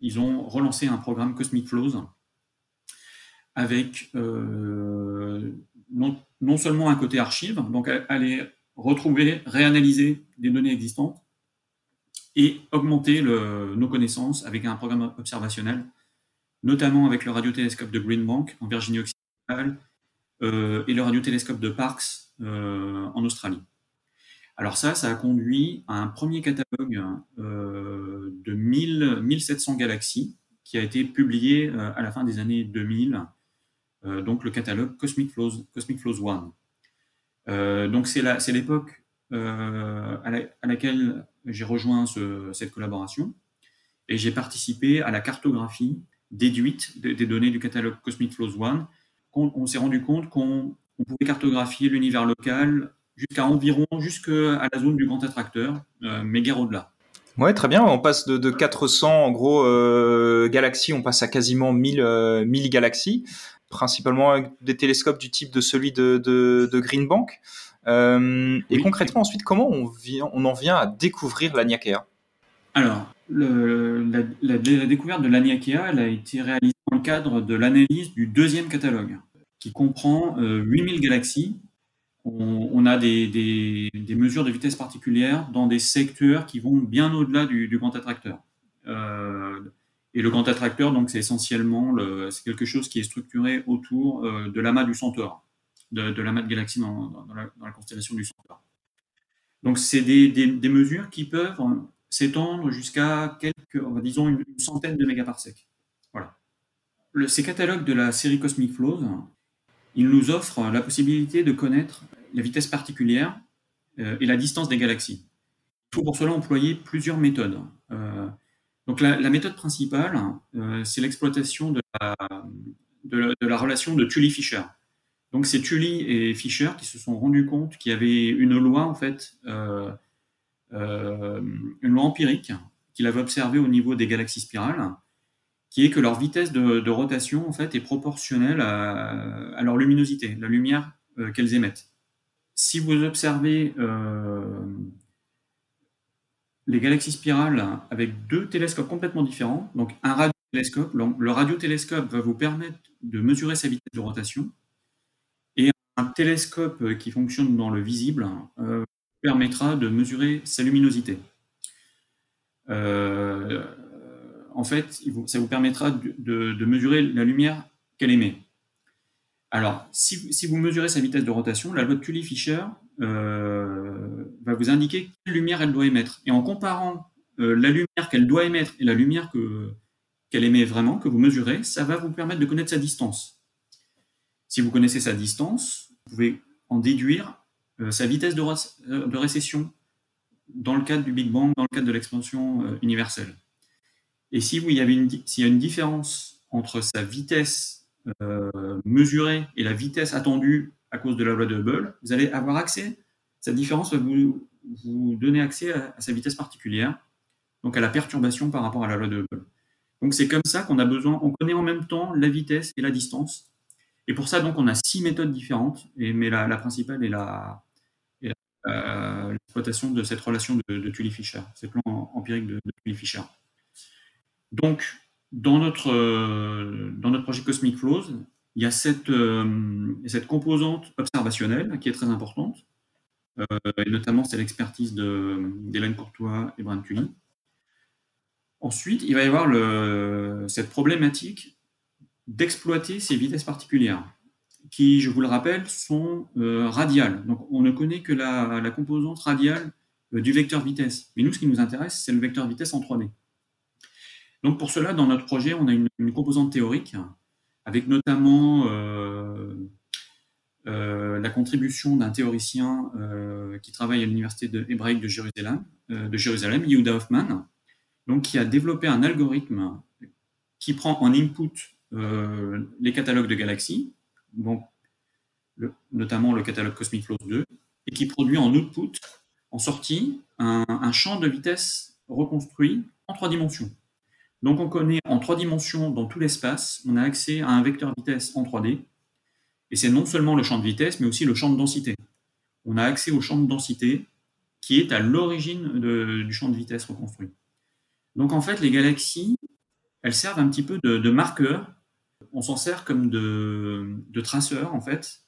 ils ont relancé un programme Cosmic Flows avec euh, non, seulement un côté archive, donc aller retrouver, réanalyser des données existantes, et augmenter nos connaissances avec un programme observationnel notamment avec le radiotélescope de Green Bank en Virginie occidentale euh, et le radiotélescope de Parkes euh, en Australie. Alors ça, ça a conduit à un premier catalogue euh, de 1000, 1700 galaxies qui a été publié à la fin des années 2000, donc le catalogue Cosmic Flows, One. donc c'est l'époque à, laquelle j'ai rejoint ce, cette collaboration et j'ai participé à la cartographie déduite des données du catalogue Cosmic Flows One, on, s'est rendu compte qu'on pouvait cartographier l'univers local jusqu'à environ jusqu'à la zone du grand attracteur, euh, mais guère au-delà. Ouais, très bien. On passe de, 400 en gros euh, galaxies, on passe à quasiment 1000, 1000 euh, galaxies, principalement avec des télescopes du type de celui de, de, Green Bank. Et concrètement, ensuite, comment on, vient, on en vient à découvrir la Alors, la, découverte de l'Aniakea a été réalisée dans le cadre de l'analyse du deuxième catalogue, qui comprend 8000 euh, galaxies. On, a des, mesures de vitesse particulières dans des secteurs qui vont bien au-delà du, grand attracteur. Euh, et le grand attracteur, donc, c'est essentiellement c'est quelque chose qui est structuré autour euh, de l'amas du Centaure, de, l'amas de galaxies dans, la, constellation du Centaure. Donc, c'est des, des mesures qui peuvent s'étendre jusqu'à quelques, disons, une, centaine de mégaparsecs. Voilà. Ces catalogues de la série Cosmic Flows, ils nous offrent la possibilité de connaître la vitesse particulière euh, et la distance des galaxies. Il faut pour cela employer plusieurs méthodes. Euh, donc la, méthode principale, euh, c'est l'exploitation de la, relation de Tully-Fisher. Donc c'est Tully et Fisher qui se sont rendus compte qu'il y avait une loi en fait une loi empirique qu'il avait observée au niveau des galaxies spirales, qui est que leur vitesse de, rotation en fait est proportionnelle à, leur luminosité, la lumière qu'elles émettent. Si vous observez euh, les galaxies spirales avec deux télescopes complètement différents, donc un radiotélescope, le radiotélescope va vous permettre de mesurer sa vitesse de rotation, et un télescope qui fonctionne dans le visible permettra de mesurer sa luminosité. Euh, en fait, ça vous permettra de, mesurer la lumière qu'elle émet. Alors, si, vous mesurez sa vitesse de rotation, la loi de Tully-Fisher euh, va vous indiquer quelle lumière elle doit émettre. Et en comparant euh, la lumière qu'elle doit émettre et la lumière qu'elle émet vraiment, que vous mesurez, ça va vous permettre de connaître sa distance. Si vous connaissez sa distance, vous pouvez en déduire euh, sa vitesse de, récession dans le cadre du Big Bang, dans le cadre de l'expansion universelle. Et si vous, il s'il y a une différence entre sa vitesse mesurée et la vitesse attendue à cause de la loi de Hubble, vous allez avoir accès, cette différence va vous, vous donner accès à, sa vitesse particulière, donc à la perturbation par rapport à la loi de Hubble. Donc c'est comme ça qu'on a besoin, on connaît en même temps la vitesse et la distance. Et pour ça, donc, on a six méthodes différentes, et, mais la, principale est la, euh, l'exploitation de cette relation de, de Tully-Fisher, ces plans empiriques de, de Tully-Fisher. Donc, dans notre, euh, dans notre projet Cosmic Flows, il y a cette, euh, cette composante observationnelle qui est très importante, et notamment c'est l'expertise d'Hélène Courtois et Brian Tully. Ensuite, il va y avoir cette problématique d'exploiter ces vitesses particulières qui, je vous le rappelle, sont euh, radiales. Donc, on ne connaît que la, composante radiale euh, du vecteur vitesse. Mais nous, ce qui nous intéresse, c'est le vecteur vitesse en 3D. Donc, pour cela, dans notre projet, on a une, composante théorique, avec notamment euh, la contribution d'un théoricien qui travaille à l'université hébraïque de Jérusalem, de Jérusalem, Yehuda Hoffman, donc, qui a développé un algorithme qui prend en input les catalogues de galaxies, donc, notamment le catalogue Cosmic Flow 2, et qui produit en output, en sortie, un, champ de vitesse reconstruit en trois dimensions. Donc on connaît en trois dimensions dans tout l'espace, on a accès à un vecteur vitesse en 3D, et c'est non seulement le champ de vitesse, mais aussi le champ de densité. On a accès au champ de densité qui est à l'origine du champ de vitesse reconstruit. Donc en fait, les galaxies, elles servent un petit peu de, marqueurs on s'en sert comme de, traceurs, en fait,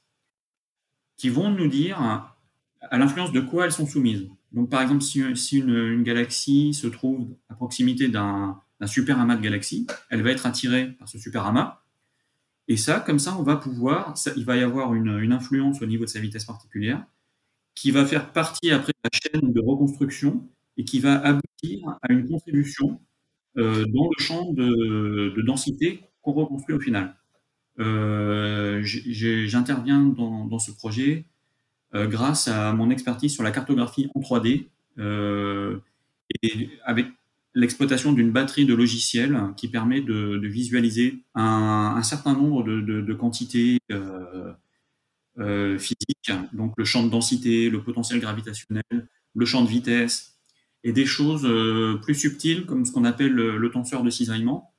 qui vont nous dire à l'influence de quoi elles sont soumises. Donc, par exemple, si, une, galaxie se trouve à proximité d'un super amas de galaxies, elle va être attirée par ce super amas. Et ça, comme ça, on va pouvoir, il va y avoir une, influence au niveau de sa vitesse particulière qui va faire partie après la chaîne de reconstruction et qui va aboutir à une contribution euh, dans le champ de densité qu'on reconstruit au final. Euh, j'interviens dans, ce projet euh, grâce à mon expertise sur la cartographie en 3D euh, et avec l'exploitation d'une batterie de logiciels qui permet de, visualiser un, certain nombre de, quantités physiques, donc le champ de densité, le potentiel gravitationnel, le champ de vitesse, et des choses plus subtiles comme ce qu'on appelle le tenseur de cisaillement,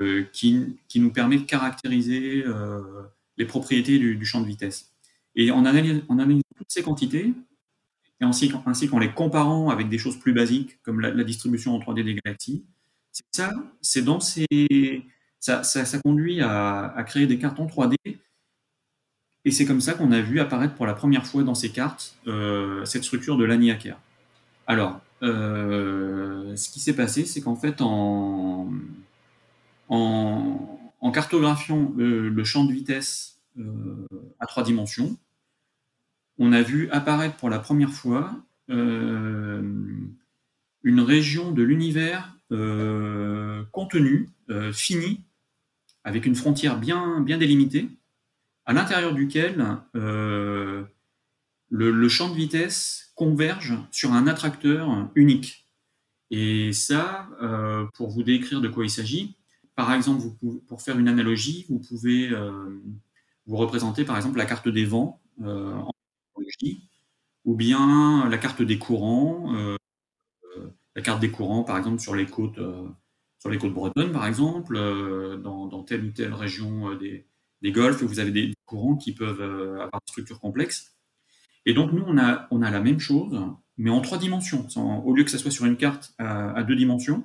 euh, qui, nous permet de caractériser euh, les propriétés du, champ de vitesse. Et en analysant, toutes ces quantités, et ainsi, ainsi qu'en les comparant avec des choses plus basiques, comme la, distribution en 3D des galaxies, c'est ça, c'est dans ces, ça, ça, conduit à, créer des cartes en 3D, et c'est comme ça qu'on a vu apparaître pour la première fois dans ces cartes euh, cette structure de l'Aniaker. Alors, ce qui s'est passé, c'est qu'en fait, en, cartographiant le, champ de vitesse euh, à trois dimensions, on a vu apparaître pour la première fois euh, une région de l'univers euh, contenue, finie, avec une frontière bien, délimitée, à l'intérieur duquel le, champ de vitesse converge sur un attracteur unique. Et ça, pour vous décrire de quoi il s'agit, par exemple, pour faire une analogie, vous pouvez euh, vous représenter par exemple la carte des vents euh, ou bien la carte des courants, euh, la carte des courants par exemple sur les côtes, sur les côtes bretonnes par exemple, dans, telle ou telle région des, des golfs, vous avez des courants qui peuvent avoir des structures complexes. Et donc nous, on a, on a la même chose, mais en trois dimensions. au lieu que ça soit sur une carte à deux dimensions,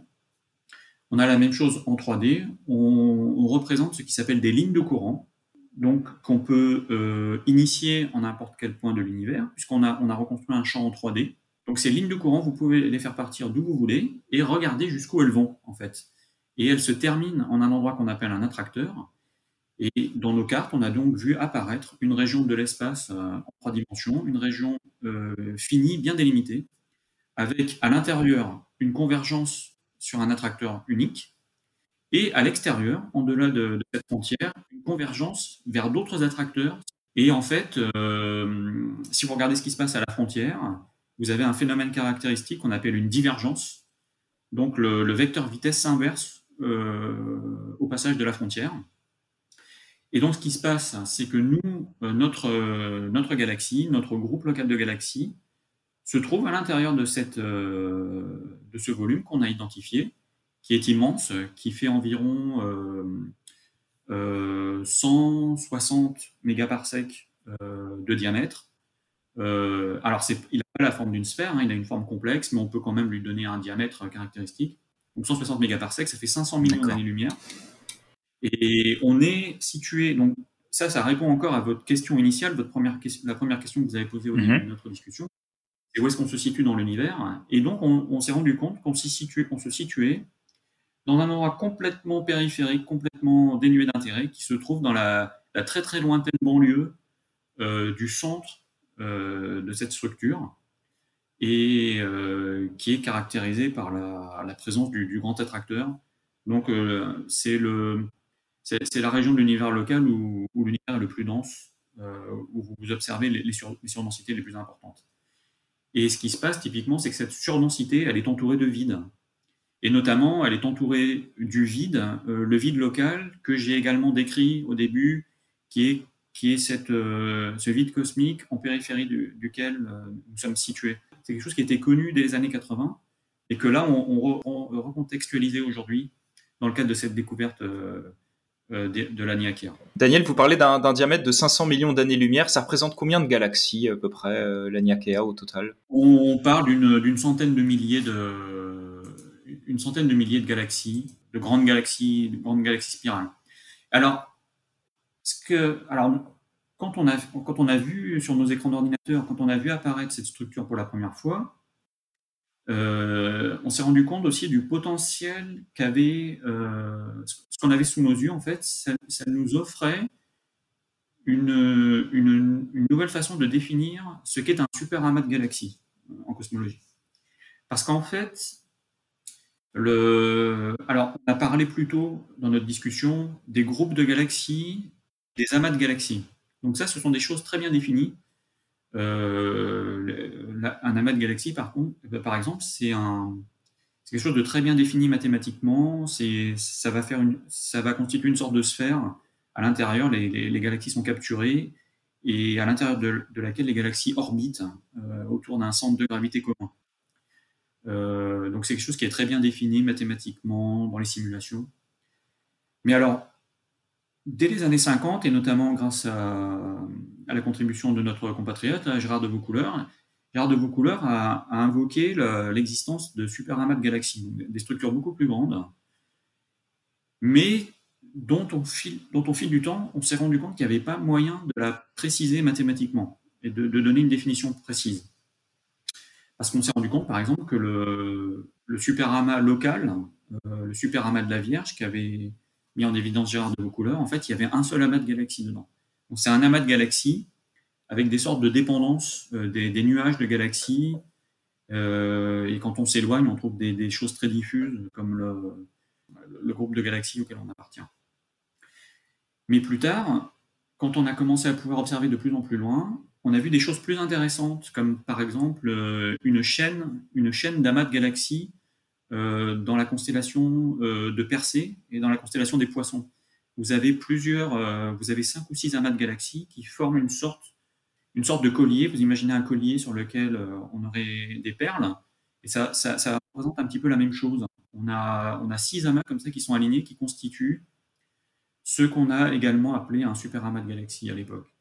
on a la même chose en 3D. On, représente ce qui s'appelle des lignes de courant, donc qu'on peut euh, initier en n'importe quel point de l'univers, puisqu'on a, on a reconstruit un champ en 3D. Donc ces lignes de courant, vous pouvez les faire partir d'où vous voulez et regarder jusqu'où elles vont, en fait. Et elles se terminent en un endroit qu'on appelle un attracteur. Et dans nos cartes, on a donc vu apparaître une région de l'espace euh, en trois dimensions, une région euh, finie, bien délimitée, avec à l'intérieur une convergence sur un attracteur unique, et à l'extérieur, en delà de, cette frontière, une convergence vers d'autres attracteurs. Et en fait, euh, si vous regardez ce qui se passe à la frontière, vous avez un phénomène caractéristique qu'on appelle une divergence. Donc le, vecteur vitesse s'inverse euh, au passage de la frontière. Et donc ce qui se passe, c'est que nous, euh, notre, galaxie, notre groupe local de galaxies, se trouve à l'intérieur de ce volume qu'on a identifié, qui est immense, qui fait environ 160 mégaparsecs de diamètre. alors, il n'a pas la forme d'une sphère, hein, il a une forme complexe, mais on peut quand même lui donner un diamètre caractéristique. Donc 160 mégaparsecs, ça fait 500 millions d'années-lumière. Et on est situé, donc ça, ça répond encore à votre question initiale, votre première la première question que vous avez posée au début mhm. de notre discussion. C'est où est-ce qu'on se situe dans l'univers? Et donc, on, s'est rendu compte qu'on se situait dans un endroit complètement périphérique, complètement dénué d'intérêt, qui se trouve dans la, très très lointaine banlieue euh, du centre euh, de cette structure et euh, qui est caractérisée par la, présence du, grand attracteur. Donc c'est la région de l'univers local où, l'univers est le plus dense, où vous observez les, les, surdensités les plus importantes. Et ce qui se passe typiquement, c'est que cette surdensité, elle est entourée de vide. Et notamment, elle est entourée du vide, euh, le vide local que j'ai également décrit au début, qui est, qui est cette, euh, ce vide cosmique en périphérie duquel euh, nous sommes situés. C'est quelque chose qui était connu dès les années 80 et que là, on, on, recontextualisé aujourd'hui dans le cadre de cette découverte de, de l'année Daniel, vous parlez d'un diamètre de 500 millions d'années-lumière. Ça représente combien de galaxies à peu près, l'année au total? On parle d'une centaine de milliers de une centaine de milliers de galaxies, de grandes galaxies, de grandes galaxies spirales. Alors, ce que, alors quand, on a, quand on a vu sur nos écrans d'ordinateur, quand on a vu apparaître cette structure pour la première fois, euh, on s'est rendu compte aussi du potentiel qu'avait euh, ce qu'on avait sous nos yeux. En fait, ça, nous offrait une, une, une, nouvelle façon de définir ce qu'est un super amas de galaxies en cosmologie. Parce qu'en fait, alors, on a parlé plutôt dans notre discussion des groupes de galaxies, des amas de galaxies. Donc ça, ce sont des choses très bien définies. Euh, un amas de galaxies, par contre, eh ben, par exemple, c'est quelque chose de très bien défini mathématiquement. ça va faire ça va constituer une sorte de sphère. À l'intérieur, les, galaxies sont capturées et à l'intérieur de, laquelle les galaxies orbitent euh, autour d'un centre de gravité commun. Euh, donc c'est quelque chose qui est très bien défini mathématiquement dans les simulations. Mais alors, dès les années 50, et notamment grâce à, la contribution de notre compatriote, Gérard de Vaucouleurs, Gérard de Vaucouleurs a, invoqué l'existence de super amas de galaxies, des structures beaucoup plus grandes, mais dont au fil, dont du temps, on s'est rendu compte qu'il n'y avait pas moyen de la préciser mathématiquement et de donner une définition précise. Parce qu'on s'est rendu compte, par exemple, que le, le super local, euh, le super amas de la Vierge, qui avait mis en évidence Gérard de Vaucouleurs, en fait, il y avait un seul amas de galaxies dedans. Donc, c'est un amas de galaxies avec des sortes de dépendances, euh, des, nuages de galaxies. Euh, et quand on s'éloigne, on trouve des, choses très diffuses, comme le groupe de galaxies auquel on appartient. Mais plus tard, quand on a commencé à pouvoir observer de plus en plus loin, on a vu des choses plus intéressantes, comme par exemple euh, une chaîne, une chaîne d'amas de galaxies euh, dans la constellation euh, de Persée et dans la constellation des Poissons. Vous avez plusieurs, vous avez cinq ou six amas de galaxies qui forment une sorte, une sorte de collier. Vous imaginez un collier sur lequel on aurait des perles, et ça, ça, représente un petit peu la même chose. On a, on a six amas comme ça qui sont alignés, qui constituent ce qu'on a également appelé un super amas de galaxies à l'époque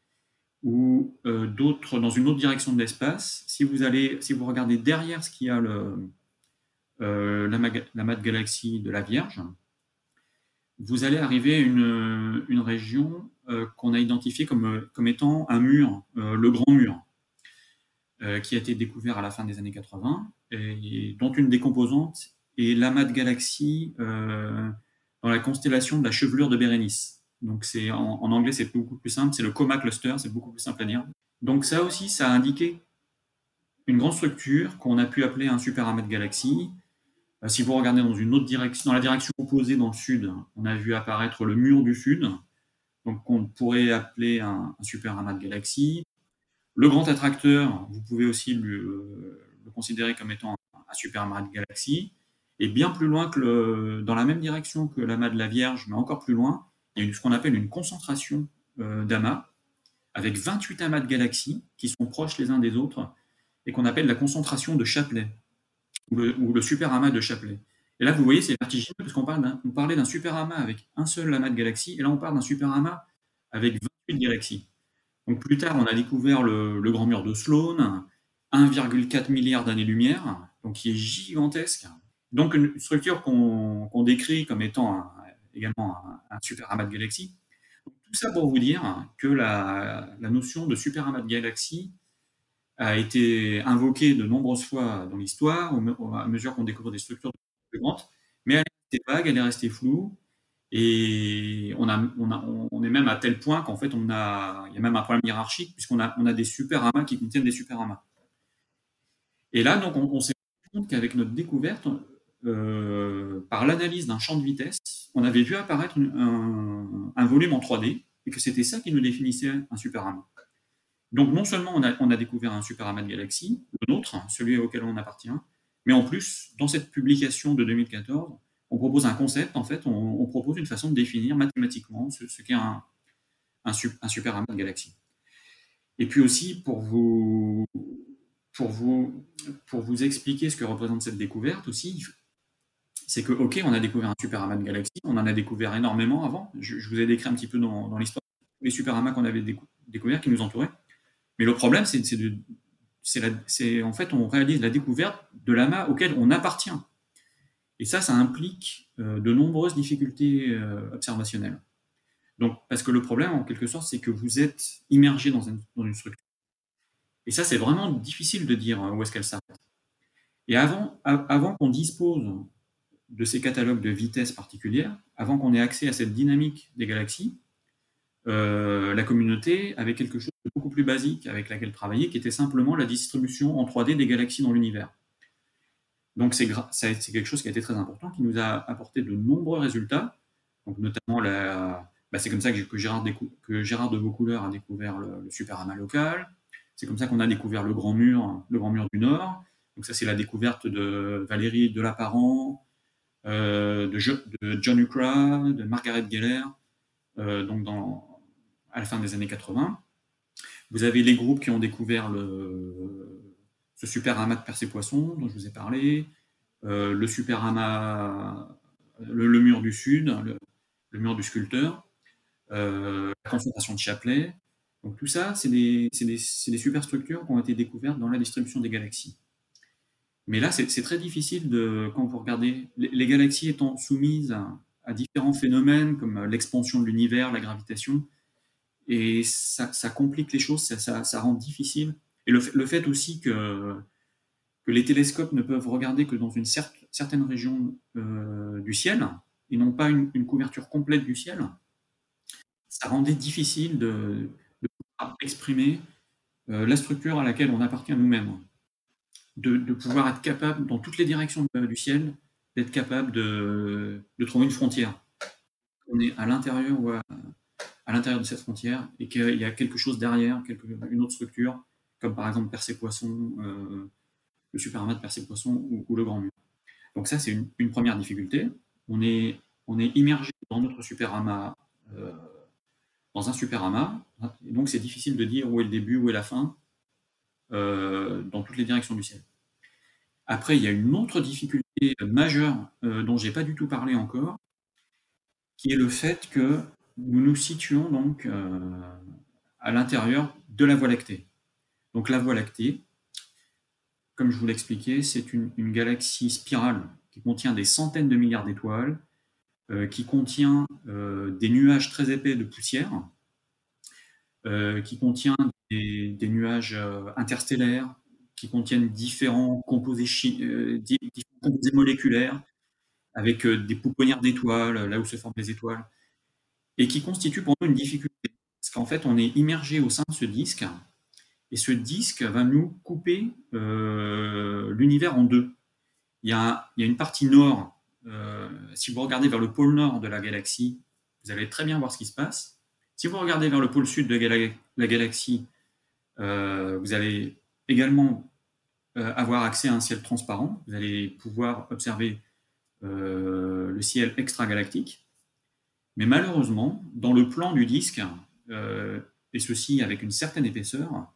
ou euh, d'autres dans une autre direction de l'espace. Si vous regardez derrière ce qu'il y a le, euh, l'amas de de la Vierge, vous allez arriver à une, région euh, qu'on a identifiée comme, comme étant un mur, le Grand Mur, qui a été découvert à la fin des années 80, et, dont une des composantes est l'amas de galaxies dans la constellation de la chevelure de Bérénice. Donc c'est en, anglais c'est beaucoup plus simple, c'est le coma cluster, c'est beaucoup plus simple à dire. Donc ça aussi, ça a indiqué une grande structure qu'on a pu appeler un super amas de galaxies. Euh, si vous regardez dans une autre direction, dans la direction opposée dans le sud, on a vu apparaître le mur du sud, donc qu'on pourrait appeler un, amas de galaxies. Le grand attracteur, vous pouvez aussi le considérer comme étant un superamas de galaxies. Et bien plus loin que le, dans la même direction que l'amas de la Vierge, mais encore plus loin, il y a ce qu'on appelle une concentration euh, d'amas, avec 28 amas de galaxies qui sont proches les uns des autres, et qu'on appelle la concentration de Chapelet, ou le, ou le superamas de Chapelet. Et là, vous voyez, c'est vertigineux, parce qu'on parlait d'un superamas avec un seul amas de galaxies, et là, on parle d'un superamas avec 28 galaxies. Donc plus tard, on a découvert le, grand mur de Sloan, 1,4 milliard d'années-lumière, donc qui est gigantesque. Donc une structure qu'on décrit comme étant également un, super amas de galaxies. tout ça pour vous dire que la, notion de super amas de galaxies a été invoquée de nombreuses fois dans l'histoire, à mesure qu'on découvre des structures plus grandes, mais elle est vague, elle est restée floue, et on, on, est même à tel point qu'en fait, on il y a même un problème hiérarchique, puisqu'on a, on des super amas qui contiennent des super amas. Et là, donc, on, s'est rendu compte qu'avec notre découverte, euh, par l'analyse d'un champ de vitesse, on avait vu apparaître un, volume en 3D et que c'était ça qui nous définissait un superamas. Donc non seulement on a, découvert un superamas de galaxies, le nôtre, celui auquel on appartient, mais en plus, dans cette publication de 2014, on propose un concept, en fait, on, propose une façon de définir mathématiquement ce, qu'est un, un, un superamas de galaxies. Et puis aussi, pour vous, pour vous, pour vous expliquer ce que représente cette découverte aussi, c'est que, ok, on a découvert un super amas de galaxies, on en a découvert énormément avant. Je, vous ai décrit un petit peu dans, l'histoire les super amas qu'on avait découverts qui nous entouraient. Mais le problème, c'est en fait, on réalise la découverte de l'amas auquel on appartient. Et ça, ça implique euh, de nombreuses difficultés euh, observationnelles. Donc, parce que le problème, en quelque sorte, c'est que vous êtes immergé dans une structure et ça, c'est vraiment difficile de dire hein, où est-ce qu'elle s'arrête. Et avant qu'on dispose de ces catalogues de vitesse particulières, avant qu'on ait accès à cette dynamique des galaxies, euh, la communauté avait quelque chose de beaucoup plus basique avec laquelle travailler, qui était simplement la distribution en 3D des galaxies dans l'univers. Donc c'est quelque chose qui a été très important, qui nous a apporté de nombreux résultats, donc notamment la, bah, c'est comme ça que, Gérard, que Gérard de Vaucouleurs a découvert le, le superamas local, c'est comme ça qu'on a découvert le Grand Mur, le Grand Mur du Nord. Donc ça, c'est la découverte de Valérie Delaparent, de, de, John Ukra, de Margaret Geller, euh, donc à la fin des années 80. Vous avez les groupes qui ont découvert le, ce super amas de percé-poisson dont je vous ai parlé, euh, le super amas, le, mur du Sud, le, mur du sculpteur, la concentration de Chapelet, donc tout ça, c'est des, superstructures qui ont été découvertes dans la distribution des galaxies. Mais là, c'est très difficile de, quand vous regardez, les, galaxies étant soumises à, différents phénomènes comme l'expansion de l'univers, la gravitation, et ça, complique les choses, ça, rend difficile. Et le, fait aussi que, les télescopes ne peuvent regarder que dans une certaine région euh, du ciel, et non pas une, couverture complète du ciel, ça rendait difficile de, exprimer euh, la structure à laquelle on appartient nous-mêmes. De, pouvoir être capable, dans toutes les directions du ciel, d'être capable de, trouver une frontière. On est à l'intérieur ou à, l'intérieur de cette frontière et qu'il y a quelque chose derrière, une autre structure, comme par exemple Persée-Poisson, euh, le superamas de Persée-Poisson ou, le Grand Mur. Donc ça, c'est une, première difficulté. On est, on est immergé dans notre superamas euh, dans un super amas. donc, c'est difficile de dire où est le début, où est la fin, euh, dans toutes les directions du ciel. Après, il y a une autre difficulté majeure euh, dont je n'ai pas du tout parlé encore, qui est le fait que nous nous situons donc euh, à l'intérieur de la Voie lactée. Donc la Voie lactée, comme je vous l'expliquais, c'est une, galaxie spirale qui contient des centaines de milliards d'étoiles, qui contient des nuages très épais de poussière, qui contient des, nuages interstellaires, qui contiennent différents composés, composés moléculaires, avec des pouponnières d'étoiles, là où se forment les étoiles, et qui constitue pour nous une difficulté. Parce qu'en fait, on est immergé au sein de ce disque, et ce disque va nous couper l'univers en deux. Il y, a, une partie nord euh, si vous regardez vers le pôle nord de la galaxie, vous allez très bien voir ce qui se passe. Si vous regardez vers le pôle sud de la galaxie, euh, vous allez également avoir accès à un ciel transparent. Vous allez pouvoir observer le ciel extragalactique. Mais malheureusement, dans le plan du disque, et ceci avec une certaine épaisseur,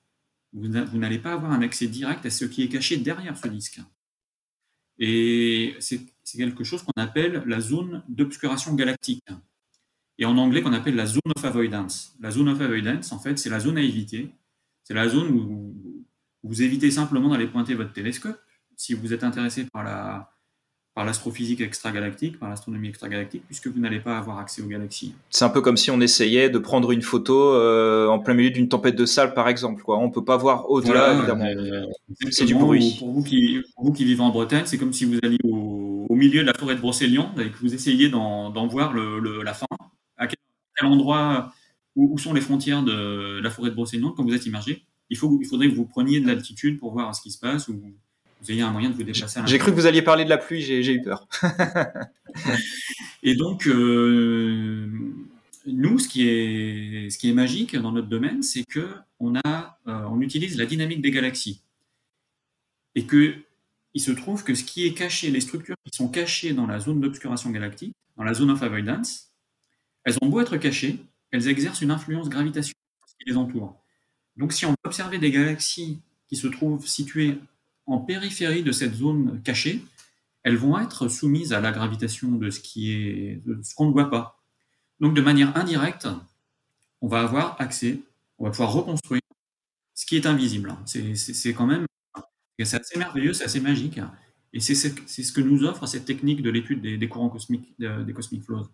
vous n'allez pas avoir un accès direct à ce qui est caché derrière ce disque. Et c'est quelque chose qu'on appelle la zone d'obscuration galactique. Et en anglais, qu'on appelle la zone of avoidance. La zone of avoidance, en fait, c'est la zone à éviter. C'est la zone où vous évitez simplement d'aller pointer votre télescope. Si vous êtes intéressé par la, par l'astrophysique extragalactique, par l'astronomie extragalactique, puisque vous n'allez pas avoir accès aux galaxies. C'est un peu comme si on essayait de prendre une photo euh, en plein milieu d'une tempête de sable, par exemple. Quoi. On peut pas voir au-delà, évidemment. Euh, c'est du bruit. Pour vous, qui, vous qui vivez en Bretagne, c'est comme si vous alliez au, milieu de la forêt de Brocéliande et que vous essayiez d'en voir le, la fin. À quel, endroit, où, sont les frontières de la forêt de Brocéliande quand vous êtes immergé? Il, faut, il faudrait que vous preniez de l'altitude pour voir ce qui se passe, ou vous ayez un moyen de vous déplacer. J'ai cru que vous alliez parler de la pluie, j'ai eu peur. et donc, euh, nous, ce qui, est, ce qui est magique dans notre domaine, c'est que on, a, euh, on utilise la dynamique des galaxies. Et que il se trouve que ce qui est caché, les structures qui sont cachées dans la zone d'obscuration galactique, dans la zone of avoidance, elles ont beau être cachées, elles exercent une influence gravitationnelle qui les entoure. Donc si on veut observer des galaxies qui se trouvent situées en périphérie de cette zone cachée, elles vont être soumises à la gravitation de ce qu'on ne voit pas. Donc, de manière indirecte, on va avoir accès, on va pouvoir reconstruire ce qui est invisible. C'est quand même, assez merveilleux, c'est assez magique. Et c'est ce que nous offre cette technique de l'étude des, courants cosmiques, des cosmic flows.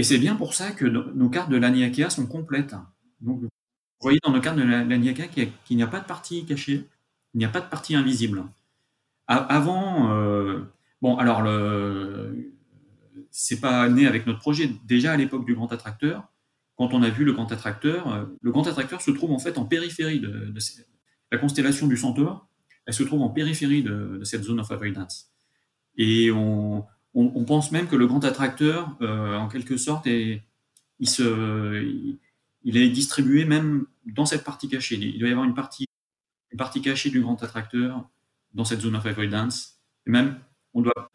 Et c'est bien pour ça que nos cartes de l'Aniakea sont complètes. Donc, vous voyez dans nos cartes de l'Aniakea qu'il n'y a pas de partie cachée, il n'y a pas de partie invisible. Avant, euh, bon, alors, le, c'est pas né avec notre projet. Déjà à l'époque du grand attracteur, quand on a vu le grand attracteur, euh, le grand attracteur se trouve en fait en périphérie de, la constellation du Centaure. Elle se trouve en périphérie de, cette zone of avoidance. Et pense même que le grand attracteur, euh, en quelque sorte, est, il, est distribué même dans cette partie cachée. Il doit y avoir une partie cachée du grand attracteur dans cette zone of avoidance. Et même, on doit.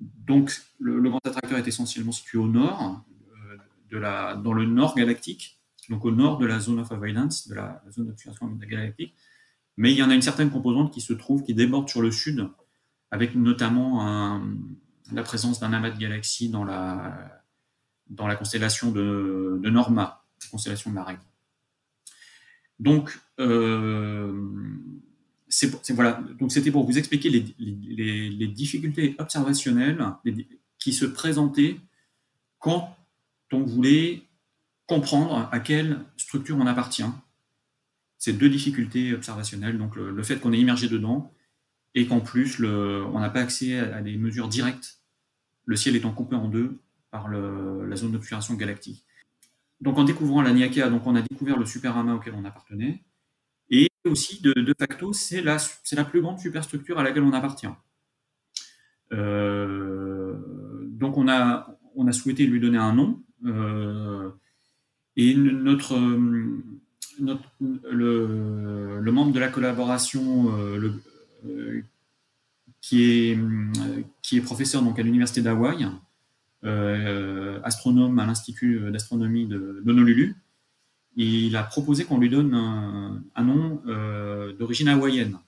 Donc, le, grand attracteur est essentiellement situé au nord, euh, de la, dans le nord galactique, donc au nord de la zone of avoidance, de la, zone d'obscuration galactique. Mais il y en a une certaine composante qui se trouve, qui déborde sur le sud, avec notamment la présence d'un amas de galaxies dans la, dans la constellation de, Norma, la constellation de la règle. Donc, euh, voilà. C'était pour vous expliquer les, difficultés observationnelles qui se présentaient quand on voulait comprendre à quelle structure on appartient. Ces deux difficultés observationnelles, donc le, fait qu'on est immergé dedans et qu'en plus on n'a pas accès à, des mesures directes, le ciel étant coupé en deux par la zone d'obscuration galactique. Donc en découvrant la Niakea, donc on a découvert le superamas auquel on appartenait, et aussi de, facto, c'est la, plus grande superstructure à laquelle on appartient. Euh, donc on a, souhaité lui donner un nom, euh, et notre, notre le, le, membre de la collaboration euh, le, qui, est, qui est professeur donc, à l'université d'Hawaï, euh, astronome à l'Institut d'astronomie d'Honolulu. Il a proposé qu'on lui donne un, nom euh, d'origine hawaïenne.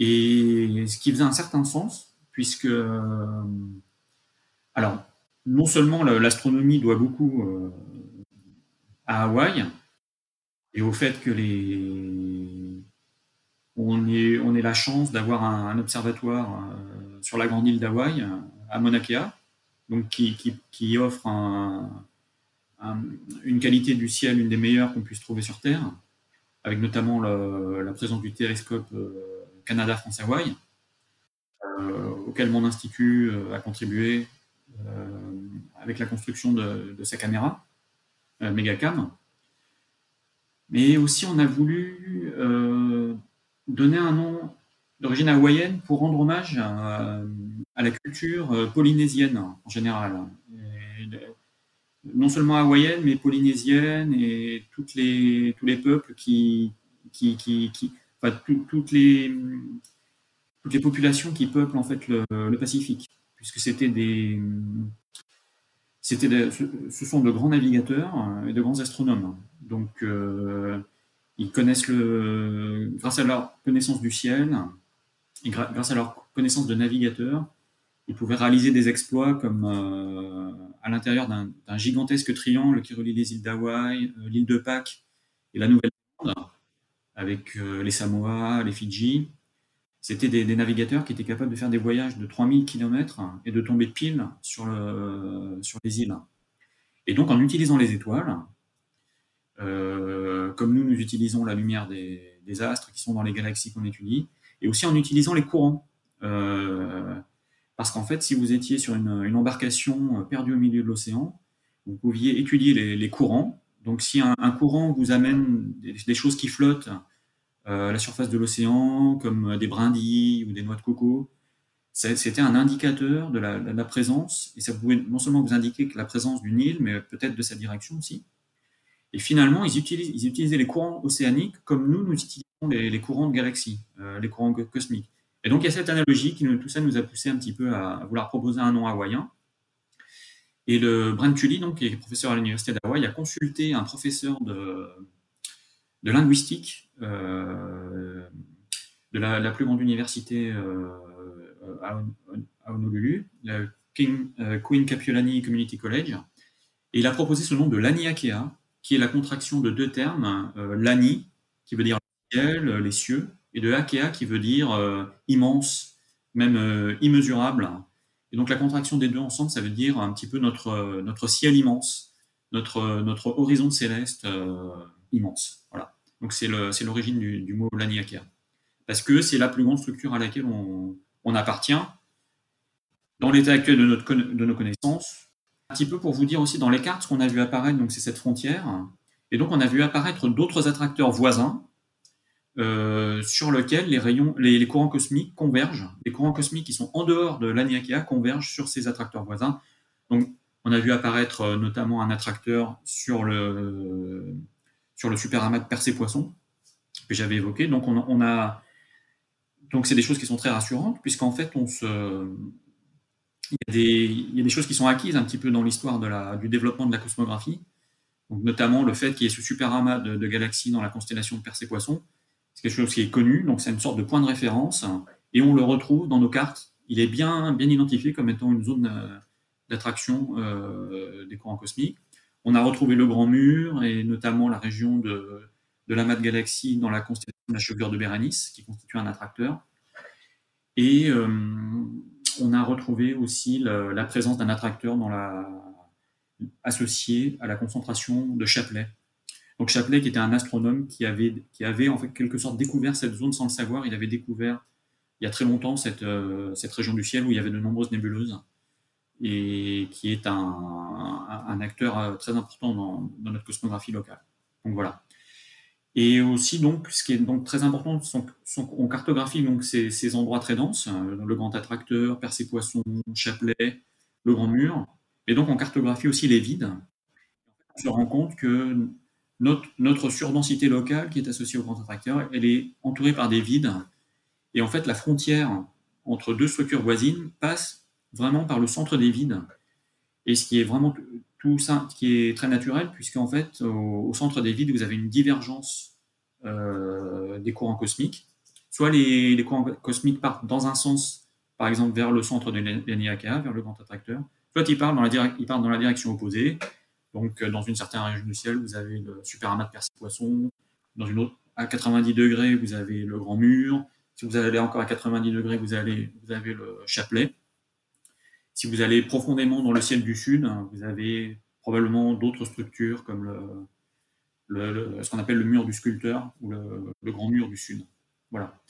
Et ce qui faisait un certain sens, puisque, euh, alors, non seulement l'astronomie doit beaucoup à Hawaï, et au fait que les, on on la chance d'avoir un, observatoire sur la grande île d'Hawaï, à Mauna Kea, qui, offre une qualité du ciel, une des meilleures qu'on puisse trouver sur Terre, avec notamment la présence du télescope euh, Canada-France-Hawaï, euh, auquel mon institut euh, a contribué avec la construction de, sa caméra, Megacam. Mais aussi, on a voulu donner un nom d'origine hawaïenne pour rendre hommage à, la culture euh, polynésienne en général. non seulement hawaïenne, mais polynésienne et toutes les, tous les peuples qui, qui, qui, toutes, les, toutes les populations qui peuplent en fait le, Pacifique, puisque c'était des, c'était ce sont de grands navigateurs et de grands astronomes. Donc, ils connaissent le, grâce à leur connaissance du ciel, et grâce à leur connaissance de navigateurs, ils pouvaient réaliser des exploits comme euh, à l'intérieur d'un gigantesque triangle qui relie les îles d'Hawaï, euh, l'île de Pâques et la Nouvelle-Zélande, avec euh, les Samoa, les Fidji. C'était des, navigateurs qui étaient capables de faire des voyages de 3000 km et de tomber pile sur, sur les îles. Et donc, en utilisant les étoiles, comme nous, nous utilisons la lumière des, astres qui sont dans les galaxies qu'on étudie, et aussi en utilisant les courants. Parce qu'en fait, si vous étiez sur une, embarcation euh, perdue au milieu de l'océan, vous pouviez étudier les, courants. Donc si un, courant vous amène des, choses qui flottent euh, à la surface de l'océan, comme des brindilles ou des noix de coco, c'était un indicateur de la, présence, et ça pouvait non seulement vous indiquer que la présence d'une île, mais peut-être de sa direction aussi. Et finalement, ils, utilisent, utilisaient les courants océaniques comme nous, nous utilisons les, courants de galaxies, euh, les courants cosmiques. Et donc, il y a cette analogie qui, tout ça nous a poussé un petit peu à, vouloir proposer un nom hawaïen. Et le Brent Tully, donc, qui est professeur à l'Université d'Hawaï, a consulté un professeur de, de linguistique euh, de la, plus grande université euh, à, Honolulu, la King, Queen Kapiolani Community College. Et il a proposé ce nom de l'Aniakea, qui est la contraction de deux termes, l'Ani, qui veut dire ciel, les cieux, et de Akea qui veut dire euh, immense, même euh, immesurable. Et donc la contraction des deux ensemble, ça veut dire un petit peu notre, euh, notre ciel immense, notre, notre horizon céleste immense. Voilà. Donc c'est l'origine du, du, mot Laniakea. Parce que c'est la plus grande structure à laquelle on, on appartient dans l'état actuel de, notre, de nos connaissances. Un petit peu pour vous dire aussi dans les cartes, ce qu'on a vu apparaître, donc c'est cette frontière. Et donc on a vu apparaître d'autres attracteurs voisins euh, sur lequel les rayons, les, courants cosmiques convergent. Les courants cosmiques qui sont en dehors de l'Aniakea convergent sur ces attracteurs voisins. Donc, on a vu apparaître euh, notamment un attracteur sur le, sur le super amas de Persée-Poisson que j'avais évoqué. Donc, on, a, donc c'est des choses qui sont très rassurantes puisqu'en fait, on se, il y, a des, choses qui sont acquises un petit peu dans l'histoire du développement de la cosmographie. Donc, notamment le fait qu'il y ait ce super amas de, de galaxies dans la constellation de Persée-Poisson c'est quelque chose qui est connu, donc c'est une sorte de point de référence, et on le retrouve dans nos cartes. Il est bien, identifié comme étant une zone euh, d'attraction euh, des courants cosmiques. On a retrouvé le Grand Mur, et notamment la région de, de l'amas de galaxies dans la constellation de la chevelure de Bérénice, qui constitue un attracteur. Et euh, on a retrouvé aussi la présence d'un attracteur associé à la concentration de Chapelet, donc Chapelet, qui était un astronome qui avait, qui avait en fait quelque sorte découvert cette zone sans le savoir, il avait découvert il y a très longtemps cette, euh, cette région du ciel où il y avait de nombreuses nébuleuses et qui est un, un, acteur euh, très important dans, dans, notre cosmographie locale. Donc voilà. Et aussi, donc, ce qui est donc très important, on cartographie donc ces, endroits très denses, euh, le Grand Attracteur, Percé-Poisson, Chapelet, le Grand Mur, et donc on cartographie aussi les vides. On se rend compte que notre, surdensité locale qui est associée au grand attracteur, elle est entourée par des vides. Et en fait, la frontière entre deux structures voisines passe vraiment par le centre des vides. Et ce qui est vraiment tout ça, qui est très naturel, puisqu'en fait, au, centre des vides, vous avez une divergence euh, des courants cosmiques. Soit les, courants cosmiques partent dans un sens, par exemple vers le centre de l'Aniaka, vers le grand attracteur, soit ils partent dans la, direction opposée, donc, euh, dans une certaine région du ciel, vous avez le super amas de Percy-Poisson. Dans une autre, à 90 degrés, vous avez le grand mur. Si vous allez encore à 90 degrés, vous avez le chapelet. Si vous allez profondément dans le ciel du sud, vous avez probablement d'autres structures comme le, ce qu'on appelle le mur du sculpteur ou le, grand mur du sud. Voilà.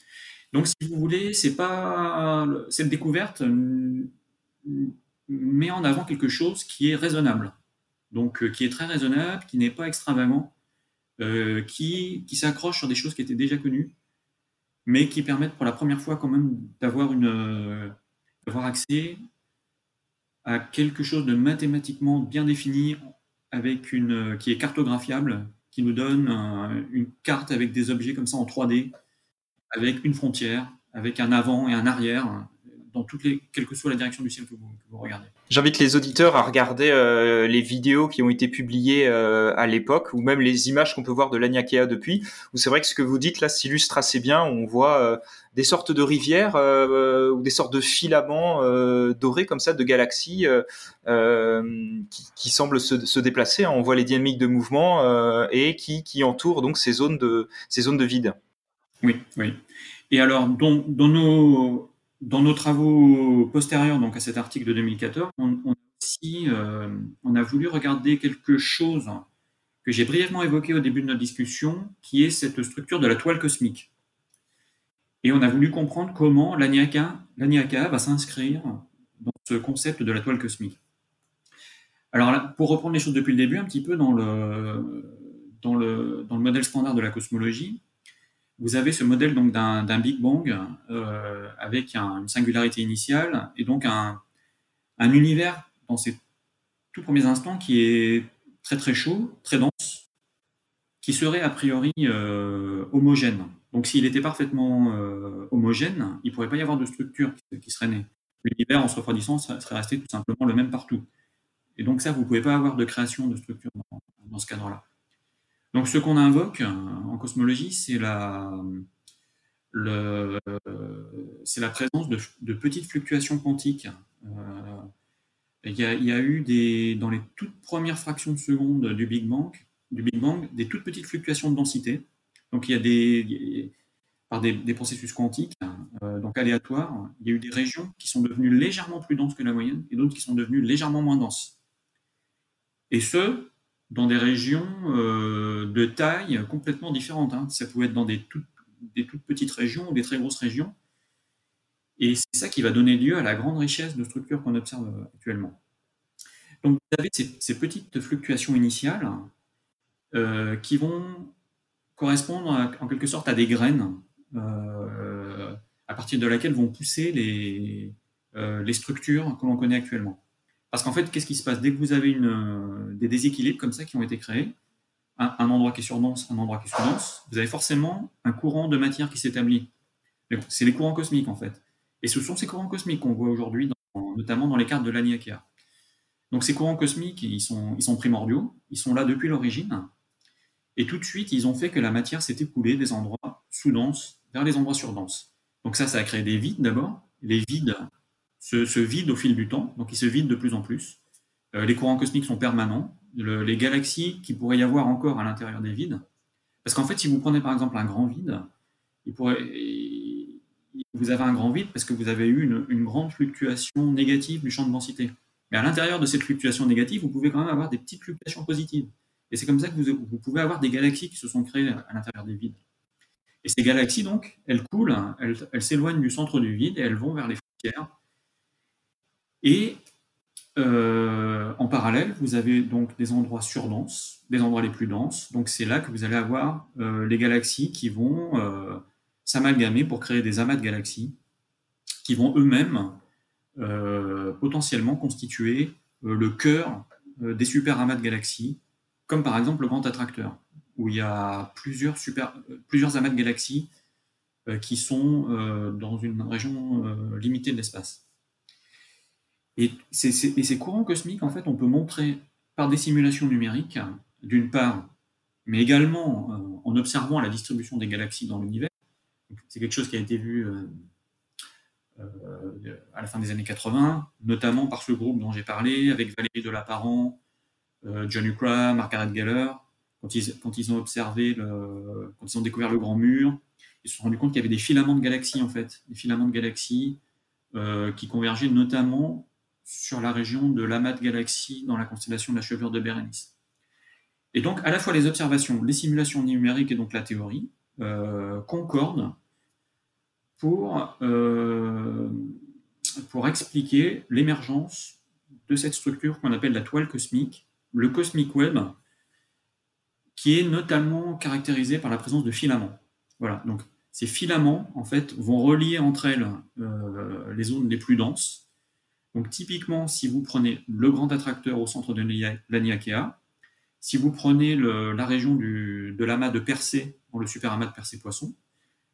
Donc, si vous voulez, c'est pas cette découverte met en avant quelque chose qui est raisonnable donc euh, qui est très raisonnable, qui n'est pas extravagant, euh, qui, qui s'accroche sur des choses qui étaient déjà connues, mais qui permettent pour la première fois quand même d'avoir une euh, d'avoir accès à quelque chose de mathématiquement bien défini, avec une qui est cartographiable, qui nous donne une carte avec des objets comme ça en 3D, avec une frontière, avec un avant et un arrière, dans toutes les, quelle que soit la direction du ciel que vous, regardez. J'invite les auditeurs à regarder euh, les vidéos qui ont été publiées euh, à l'époque, ou même les images qu'on peut voir de l'Aniakea depuis, où c'est vrai que ce que vous dites là s'illustre assez bien. On voit euh, des sortes de rivières ou des sortes de filaments dorés comme ça de galaxies qui, qui, semblent se, se déplacer. On voit les dynamiques de mouvement et qui, qui entourent donc ces zones de ces zones de vide. Oui, oui. Et alors, dans, dans nos dans nos travaux postérieurs donc à cet article de 2014, on, on, aussi, euh, on a voulu regarder quelque chose que j'ai brièvement évoqué au début de notre discussion, qui est cette structure de la toile cosmique. Et on a voulu comprendre comment l'Aniaka va s'inscrire dans ce concept de la toile cosmique. Alors, là, pour reprendre les choses depuis le début, un petit peu dans le, dans le, dans le modèle standard de la cosmologie, vous avez ce modèle donc d'un Big Bang euh, avec une singularité initiale et donc un, un, univers dans ses tout premiers instants qui est très très chaud, très dense, qui serait a priori euh, homogène. Donc s'il était parfaitement euh, homogène, il ne pourrait pas y avoir de structure qui, serait née. L'univers en se refroidissant serait resté tout simplement le même partout. Et donc ça, vous ne pouvez pas avoir de création de structure dans ce cadre-là. Donc ce qu'on invoque en cosmologie, c'est la, le, la présence de, petites fluctuations quantiques. Euh, il, y a, eu des, dans les toutes premières fractions de seconde du Big Bang, du Big Bang des toutes petites fluctuations de densité. Donc il y a des, par des, des processus quantiques, euh, donc aléatoires, il y a eu des régions qui sont devenues légèrement plus denses que la moyenne et d'autres qui sont devenues légèrement moins denses. Et ce, dans des régions euh, de taille complètement différentes. Hein. Ça pouvait être dans des toutes, petites régions ou des très grosses régions. Et c'est ça qui va donner lieu à la grande richesse de structures qu'on observe actuellement. Donc vous avez ces, petites fluctuations initiales euh, qui vont correspondre en quelque sorte à des graines euh, à partir de laquelle vont pousser les structures que l'on connaît actuellement. Parce qu'en fait, qu'est-ce qui se passe? Dès que vous avez euh, des déséquilibres comme ça qui ont été créés, un, endroit qui est surdense, un endroit qui est sous-dense, vous avez forcément un courant de matière qui s'établit. C'est les courants cosmiques, en fait. Et ce sont ces courants cosmiques qu'on voit aujourd'hui, notamment dans les cartes de l'Aniakea. Donc ces courants cosmiques, ils sont, ils sont primordiaux, ils sont là depuis l'origine, et tout de suite, ils ont fait que la matière s'est écoulée des endroits sous-denses vers les endroits surdenses. Donc ça, ça a créé des vides d'abord. Les vides se, vide au fil du temps, donc il se vide de plus en plus. Euh, les courants cosmiques sont permanents. les galaxies qui pourrait y avoir encore à l'intérieur des vides, parce qu'en fait, si vous prenez par exemple un grand vide, vous avez un grand vide parce que vous avez eu une, grande fluctuation négative du champ de densité. Mais à l'intérieur de cette fluctuation négative, vous pouvez quand même avoir des petites fluctuations positives. Et c'est comme ça que vous, pouvez avoir des galaxies qui se sont créées à l'intérieur des vides. Et ces galaxies, donc, elles coulent, elles s'éloignent du centre du vide et elles vont vers les frontières et euh, en parallèle, vous avez donc des endroits surdenses, des endroits les plus denses. Donc c'est là que vous allez avoir euh, les galaxies qui vont euh, s'amalgamer pour créer des amas de galaxies qui vont eux-mêmes potentiellement constituer le cœur des super amas de galaxies, comme par exemple le grand attracteur, où il y a plusieurs, super, plusieurs amas de galaxies qui sont dans une région limitée de l'espace. Et, ces courants cosmiques, en fait, on peut montrer par des simulations numériques, d'une part, mais également euh, en observant la distribution des galaxies dans l'univers. C'est quelque chose qui a été vu euh, euh, à la fin des années 80, notamment par ce groupe dont j'ai parlé, avec Valérie Delaparent, John Ukra, Margaret Geller, quand ils, quand ils ont observé, quand ils ont découvert le grand mur, ils se sont rendus compte qu'il y avait des filaments de galaxies, en fait, des filaments de galaxies qui convergeaient notamment sur la région de l'amas de galaxies dans la constellation de la chevelure de Bérénice. Et donc, à la fois les observations, les simulations numériques et donc la théorie euh, concordent pour, euh, pour expliquer l'émergence de cette structure qu'on appelle la toile cosmique, le cosmic web, qui est notamment caractérisé par la présence de filaments. Voilà, donc ces filaments, en fait, vont relier entre elles euh, les zones les plus denses, donc typiquement, si vous prenez le grand attracteur au centre de l'Aniakea, si vous prenez la région de l'amas de Persée, dans le super amas de Persée-Poisson,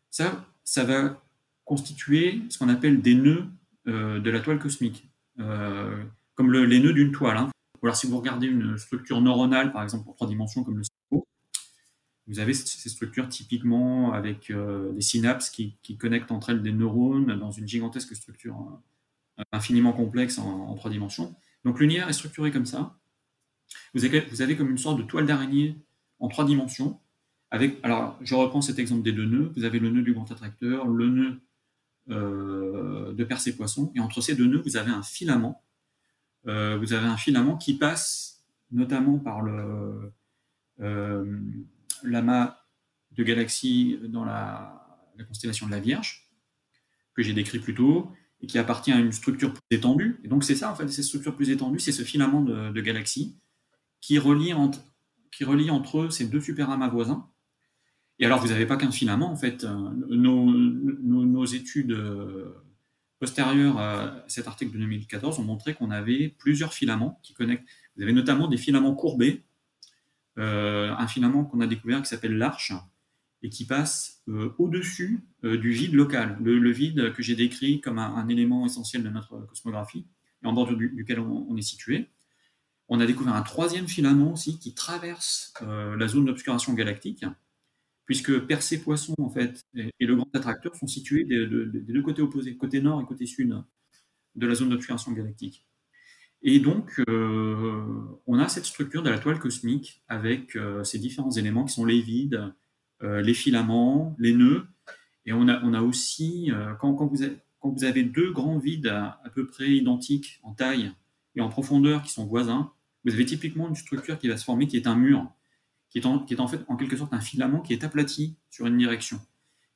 ça, ça va constituer ce qu'on appelle des nœuds de la toile cosmique, comme les nœuds d'une toile. Hein. Ou alors si vous regardez une structure neuronale, par exemple en trois dimensions comme le cerveau, vous avez ces structures typiquement avec des synapses qui, connectent entre elles des neurones dans une gigantesque structure infiniment complexe en trois dimensions. Donc l'univers est structuré comme ça. Vous avez, comme une sorte de toile d'araignée en trois dimensions. Alors, je reprends cet exemple des deux nœuds. Vous avez le nœud du grand attracteur, le nœud euh, de Persée-Poisson, et entre ces deux nœuds, vous avez un filament. Euh, vous avez un filament qui passe notamment par le euh, l'amas de galaxies dans la, constellation de la Vierge, que j'ai décrit plus tôt, et qui appartient à une structure plus étendue. Et donc c'est ça, en fait, ces structures plus étendues, c'est ce filament de, galaxies qui relie, entre, qui relie entre eux ces deux superamas voisins. Et alors, vous n'avez pas qu'un filament, en fait. Euh, nos, nos, études euh, postérieures à cet article de 2014 ont montré qu'on avait plusieurs filaments qui connectent. Vous avez notamment des filaments courbés, euh, un filament qu'on a découvert qui s'appelle l'arche, et qui passe euh, au-dessus euh, du vide local, le, vide que j'ai décrit comme un, élément essentiel de notre cosmographie, et en bordure duquel on, est situé. On a découvert un troisième filament aussi qui traverse euh, la zone d'obscuration galactique, puisque Persée-Poisson en fait, et, le grand attracteur sont situés des, deux côtés opposés, côté nord et côté sud de la zone d'obscuration galactique. Et donc, on a cette structure de la toile cosmique avec ces différents éléments qui sont les vides, les filaments, les nœuds. Et on a, on a aussi, euh, quand, quand, vous avez, quand, vous avez, deux grands vides à, peu près identiques en taille et en profondeur qui sont voisins, vous avez typiquement une structure qui va se former qui est un mur, qui est en, qui est en fait en quelque sorte un filament qui est aplati sur une direction.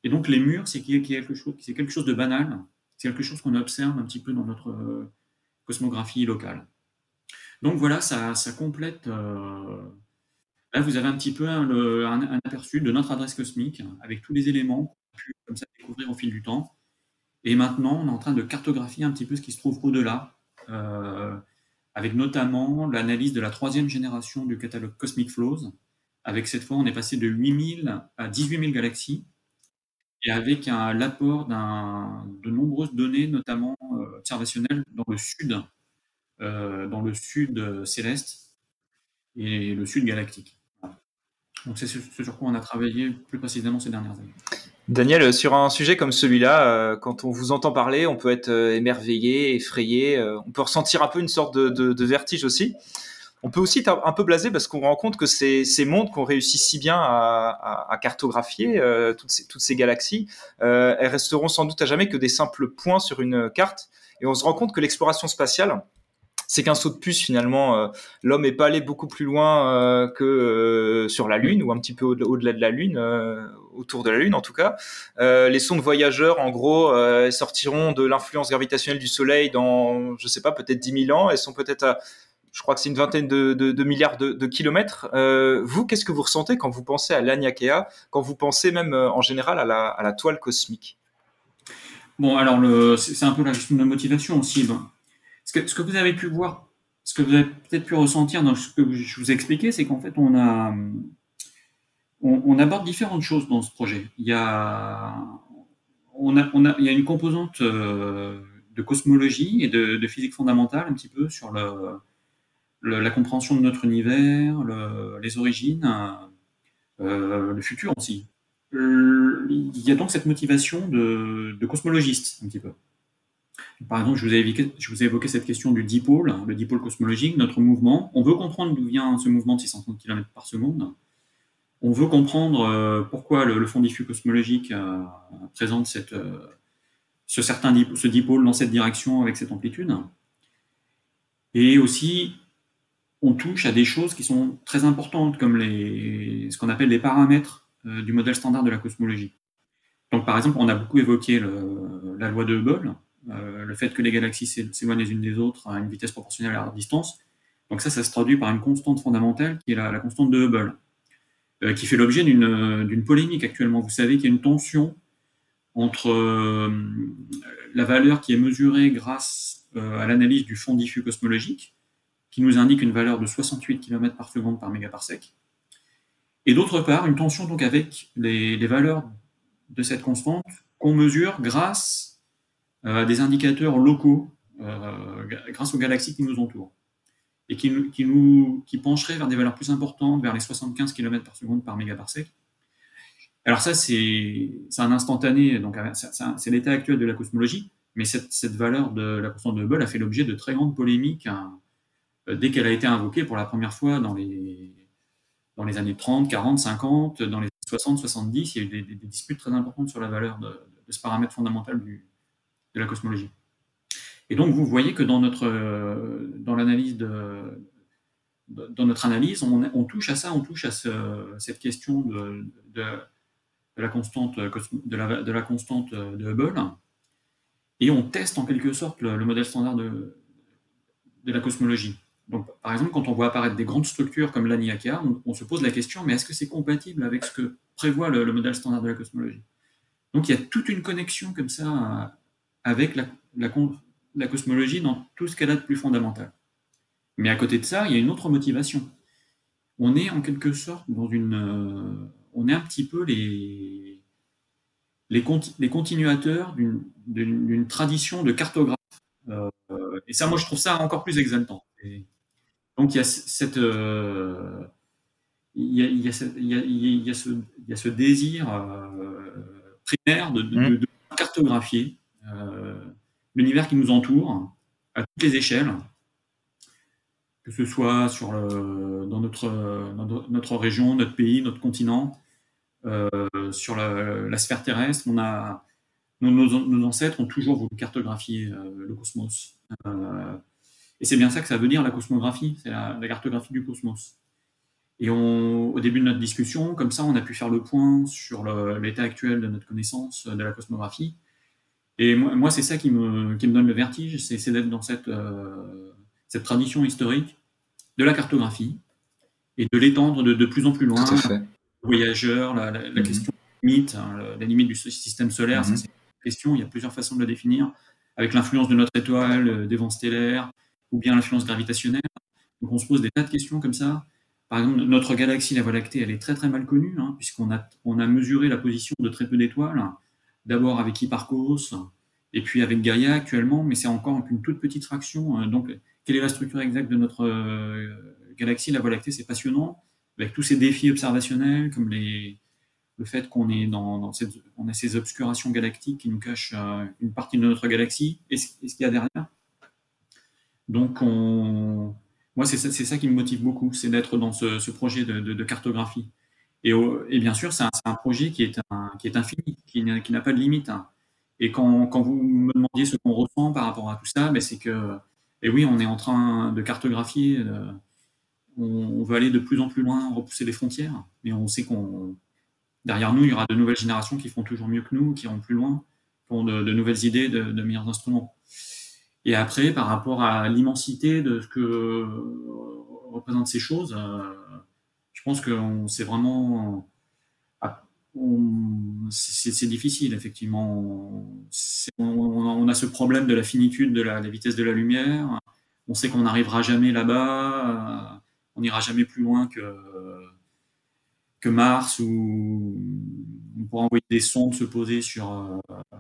Et donc les murs, c'est quelque chose, c'est quelque chose de banal, c'est quelque chose qu'on observe un petit peu dans notre euh, cosmographie locale. Donc voilà, ça complète Là, vous avez un petit peu un, aperçu de notre adresse cosmique avec tous les éléments qu'on a pu comme ça, découvrir au fil du temps. Et maintenant, on est en train de cartographier un petit peu ce qui se trouve au-delà, euh, avec notamment l'analyse de la troisième génération du catalogue Cosmic Flows. Avec cette fois, on est passé de 8000 à 18 000 galaxies, et avec l'apport de nombreuses données, notamment euh, observationnelles, dans le sud, euh, dans le sud céleste et le sud galactique. Donc c'est ce sur quoi on a travaillé plus précisément ces dernières années. Daniel, sur un sujet comme celui-là, euh, quand on vous entend parler, on peut être euh, émerveillé, effrayé, euh, on peut ressentir un peu une sorte de, vertige aussi. On peut aussi être un peu blasé parce qu'on rend compte que ces, mondes qu'on réussit si bien à, cartographier, toutes, ces, galaxies, elles resteront sans doute à jamais que des simples points sur une carte. Et on se rend compte que l'exploration spatiale, c'est qu'un saut de puce finalement. Euh, l'homme est pas allé beaucoup plus loin euh, que euh, sur la Lune ou un petit peu au-delà de la Lune, autour de la Lune en tout cas. les sondes voyageurs, en gros, sortiront de l'influence gravitationnelle du Soleil dans, je sais pas, peut-être 10 000 ans. Elles sont peut-être à je crois que c'est une vingtaine de, milliards de, kilomètres. vous, qu'est-ce que vous ressentez quand vous pensez à l'Aniakea, quand vous pensez même en général à la, toile cosmique? Bon, alors c'est un peu la question de motivation aussi. Ben, ce que, vous avez pu voir, ce que vous avez peut-être pu ressentir dans ce que je vous ai expliqué, c'est qu'en fait, on aborde différentes choses dans ce projet. Il y a, une composante euh, de cosmologie et de, physique fondamentale un petit peu sur la compréhension de notre univers, les origines, euh, le futur aussi. Euh, il y a donc cette motivation de cosmologiste un petit peu. Par exemple, je vous, ai évoqué, cette question du dipôle, le dipôle cosmologique, notre mouvement. On veut comprendre d'où vient ce mouvement de 630 km par seconde. On veut comprendre euh, pourquoi le, fond diffus cosmologique euh, présente euh, ce dipôle dans cette direction avec cette amplitude. Et aussi, on touche à des choses qui sont très importantes, comme ce qu'on appelle les paramètres du modèle standard de la cosmologie. Donc, par exemple, on a beaucoup évoqué la loi de Hubble, euh, le fait que les galaxies s'éloignent les unes des autres à une vitesse proportionnelle à leur distance. Donc ça, ça se traduit par une constante fondamentale qui est la, constante de Hubble, euh, qui fait l'objet d'une polémique actuellement. Vous savez qu'il y a une tension entre euh, la valeur qui est mesurée grâce à l'analyse du fond diffus cosmologique, qui nous indique une valeur de 68 km par seconde par mégaparsec, et d'autre part une tension donc avec les, valeurs de cette constante qu'on mesure grâce des indicateurs locaux, grâce aux galaxies qui nous entourent et qui, qui, nous, qui pencherait vers des valeurs plus importantes, vers les 75 km par seconde par mégaparsec. Alors ça, c'est un instantané, donc c'est l'état actuel de la cosmologie, mais cette, cette, valeur de la constante de Hubble a fait l'objet de très grandes polémiques hein, dès qu'elle a été invoquée pour la première fois dans les, dans les années 30, 40, 50, dans les 60, 70, il y a eu des, des disputes très importantes sur la valeur de, de ce paramètre fondamental du, de la cosmologie. Et donc, vous voyez que dans notre euh, dans l'analyse de dans notre analyse, on, touche à ça, on touche à cette question de, la constante de la, de la, de Hubble, et on teste en quelque sorte le, modèle standard de, la cosmologie. Donc, par exemple, quand on voit apparaître des grandes structures comme l'Aniakea, on, se pose la question, mais est-ce que c'est compatible avec ce que prévoit le, modèle standard de la cosmologie? Donc, il y a toute une connexion comme ça avec la, la, la cosmologie dans tout ce qu'elle a de plus fondamental. Mais à côté de ça, il y a une autre motivation. On est en quelque sorte dans une. Euh, on est un petit peu les, les, les continuateurs d'une tradition de cartographe. Euh, et ça, moi, je trouve ça encore plus exaltant. donc, il y a cette. Euh, il, y a, il, y a ce, il, y a, ce, il y a ce désir primaire de, de, de, de cartographier l'univers qui nous entoure à toutes les échelles, que ce soit sur dans, notre, notre région, notre pays, notre continent, euh, sur la, sphère terrestre. On a, nos, nos, ancêtres ont toujours voulu cartographier euh, le cosmos. Euh, et c'est bien ça que ça veut dire la cosmographie, c'est la, la, cartographie du cosmos. Et on, au début de notre discussion, comme ça, on a pu faire le point sur l'état actuel de notre connaissance de la cosmographie. Et moi, moi c'est ça qui me, qui me, donne le vertige, c'est d'être dans cette, euh, cette tradition historique de la cartographie et de l'étendre de, de, plus en plus loin. Voyageurs, la, la, la -hmm. question hein, la limite du système solaire, mm -hmm. c'est une question, il y a plusieurs façons de la définir, avec l'influence de notre étoile, euh, des vents stellaires, ou bien l'influence gravitationnelle. Donc on se pose des tas de questions comme ça. Par exemple, notre galaxie, la Voie lactée, elle est très très mal connue, hein, puisqu'on a, on a mesuré la position de très peu d'étoiles d'abord avec Hipparcos, et puis avec Gaia actuellement, mais c'est encore une toute petite fraction. Hein. Donc, quelle est la structure exacte de notre euh, galaxie? La Voie lactée, c'est passionnant, avec tous ces défis observationnels, comme le fait qu'on est dans, a ces obscurations galactiques qui nous cachent euh, une partie de notre galaxie, et ce, qu'il y a derrière? Donc, on, moi, c'est ça, qui me motive beaucoup, c'est d'être dans ce, projet de, cartographie. Et, bien sûr, c'est un, projet qui est infini, qui n'a pas de limite. Hein. Et quand, vous me demandiez ce qu'on ressent par rapport à tout ça, ben c'est que, et oui, on est en train de cartographier, euh, on, veut aller de plus en plus loin, repousser les frontières, mais on sait qu'on derrière nous, il y aura de nouvelles générations qui font toujours mieux que nous, qui iront plus loin, qui ont de, nouvelles idées, de, meilleurs instruments. Et après, par rapport à l'immensité de ce que représentent ces choses, euh, je pense que c'est vraiment. C'est difficile, effectivement. On, a ce problème de la finitude de la, vitesse de la lumière. On sait qu'on n'arrivera jamais là-bas. Euh, on n'ira jamais plus loin que, que Mars, où on pourra envoyer des sondes se poser sur, euh,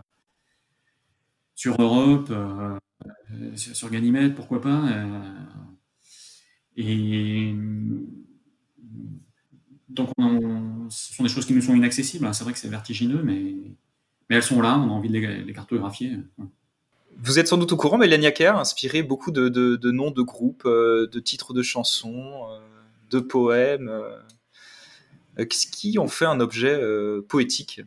sur Europe, euh, sur Ganymède, pourquoi pas. Et donc, on, ce sont des choses qui nous sont inaccessibles. C'est vrai que c'est vertigineux, mais, mais elles sont là, on a envie de les, les cartographier. Vous êtes sans doute au courant, mais l'Aniaker a inspiré beaucoup de, de, de, noms de groupes, euh, de titres de chansons, euh, de poèmes, euh, qui ont fait un objet euh, poétique?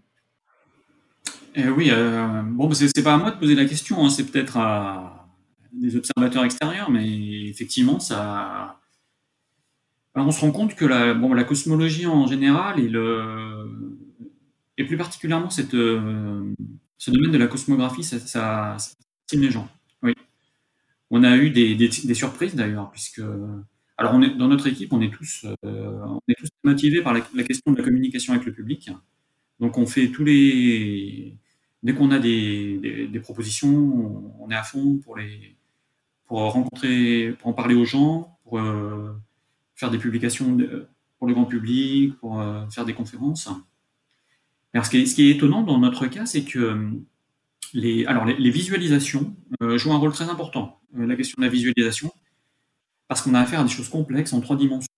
Eh oui, euh, bon, c'est pas à moi de poser la question, hein, c'est peut-être à des observateurs extérieurs, mais effectivement, ça, on se rend compte que la, cosmologie en général et, plus particulièrement euh, ce domaine de la cosmographie, ça, ça, les gens. Oui. On a eu des, surprises d'ailleurs, puisque alors dans notre équipe, on est tous, euh, motivés par la, question de la communication avec le public. Donc on fait tous les dès qu'on a des, propositions, on est à fond pour les pour rencontrer, pour en parler aux gens, pour euh, faire des publications pour le grand public, pour euh, faire des conférences. Alors, ce qui, est, étonnant dans notre cas, c'est que les, alors, les, visualisations jouent un rôle très important. la question de la visualisation, parce qu'on a affaire à des choses complexes en trois dimensions.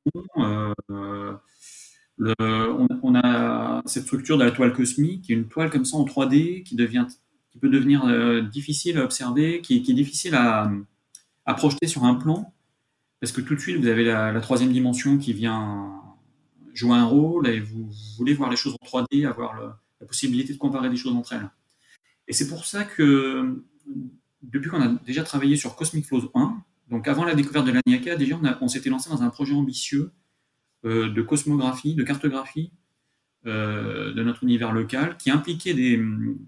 On, a cette structure de la toile cosmique, qui est une toile comme ça en 3D, qui, devient, qui peut devenir euh, difficile à observer, qui, est difficile à, projeter sur un plan, parce que tout de suite, vous avez la, troisième dimension qui vient jouer un rôle, et vous, voulez voir les choses en 3D, avoir la possibilité de comparer des choses entre elles. Et c'est pour ça que, depuis qu'on a déjà travaillé sur Cosmic Flows 1, donc avant la découverte de l'ANIACA, déjà on, s'était lancé dans un projet ambitieux euh, de cosmographie, de cartographie euh, de notre univers local, qui impliquait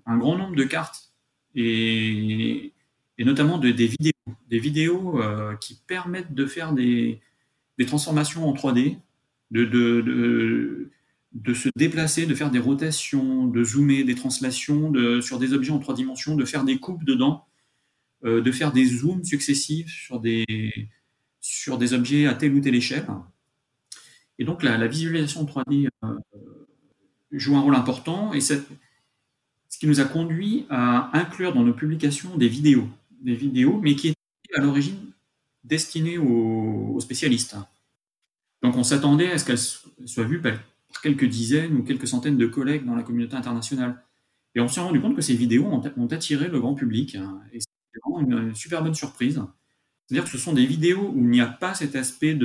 un grand nombre de cartes et, et notamment de, des vidéos, euh, qui permettent de faire des, des transformations en 3D, de, de, de, se déplacer, de faire des rotations, de zoomer, des translations sur des objets en trois dimensions, de faire des coupes dedans, de faire des zooms successifs sur des, sur des objets à telle ou telle échelle. Et donc la, visualisation 3D euh, joue un rôle important. Et c'est ce qui nous a conduit à inclure dans nos publications des vidéos, des vidéos, mais qui étaient à l'origine destinées aux, spécialistes. Donc on s'attendait à ce qu'elles soient vues par quelques dizaines ou quelques centaines de collègues dans la communauté internationale. Et on s'est rendu compte que ces vidéos ont, attiré le grand public. Hein, et c'est vraiment une super bonne surprise. C'est-à-dire que ce sont des vidéos où il n'y a pas cet aspect de,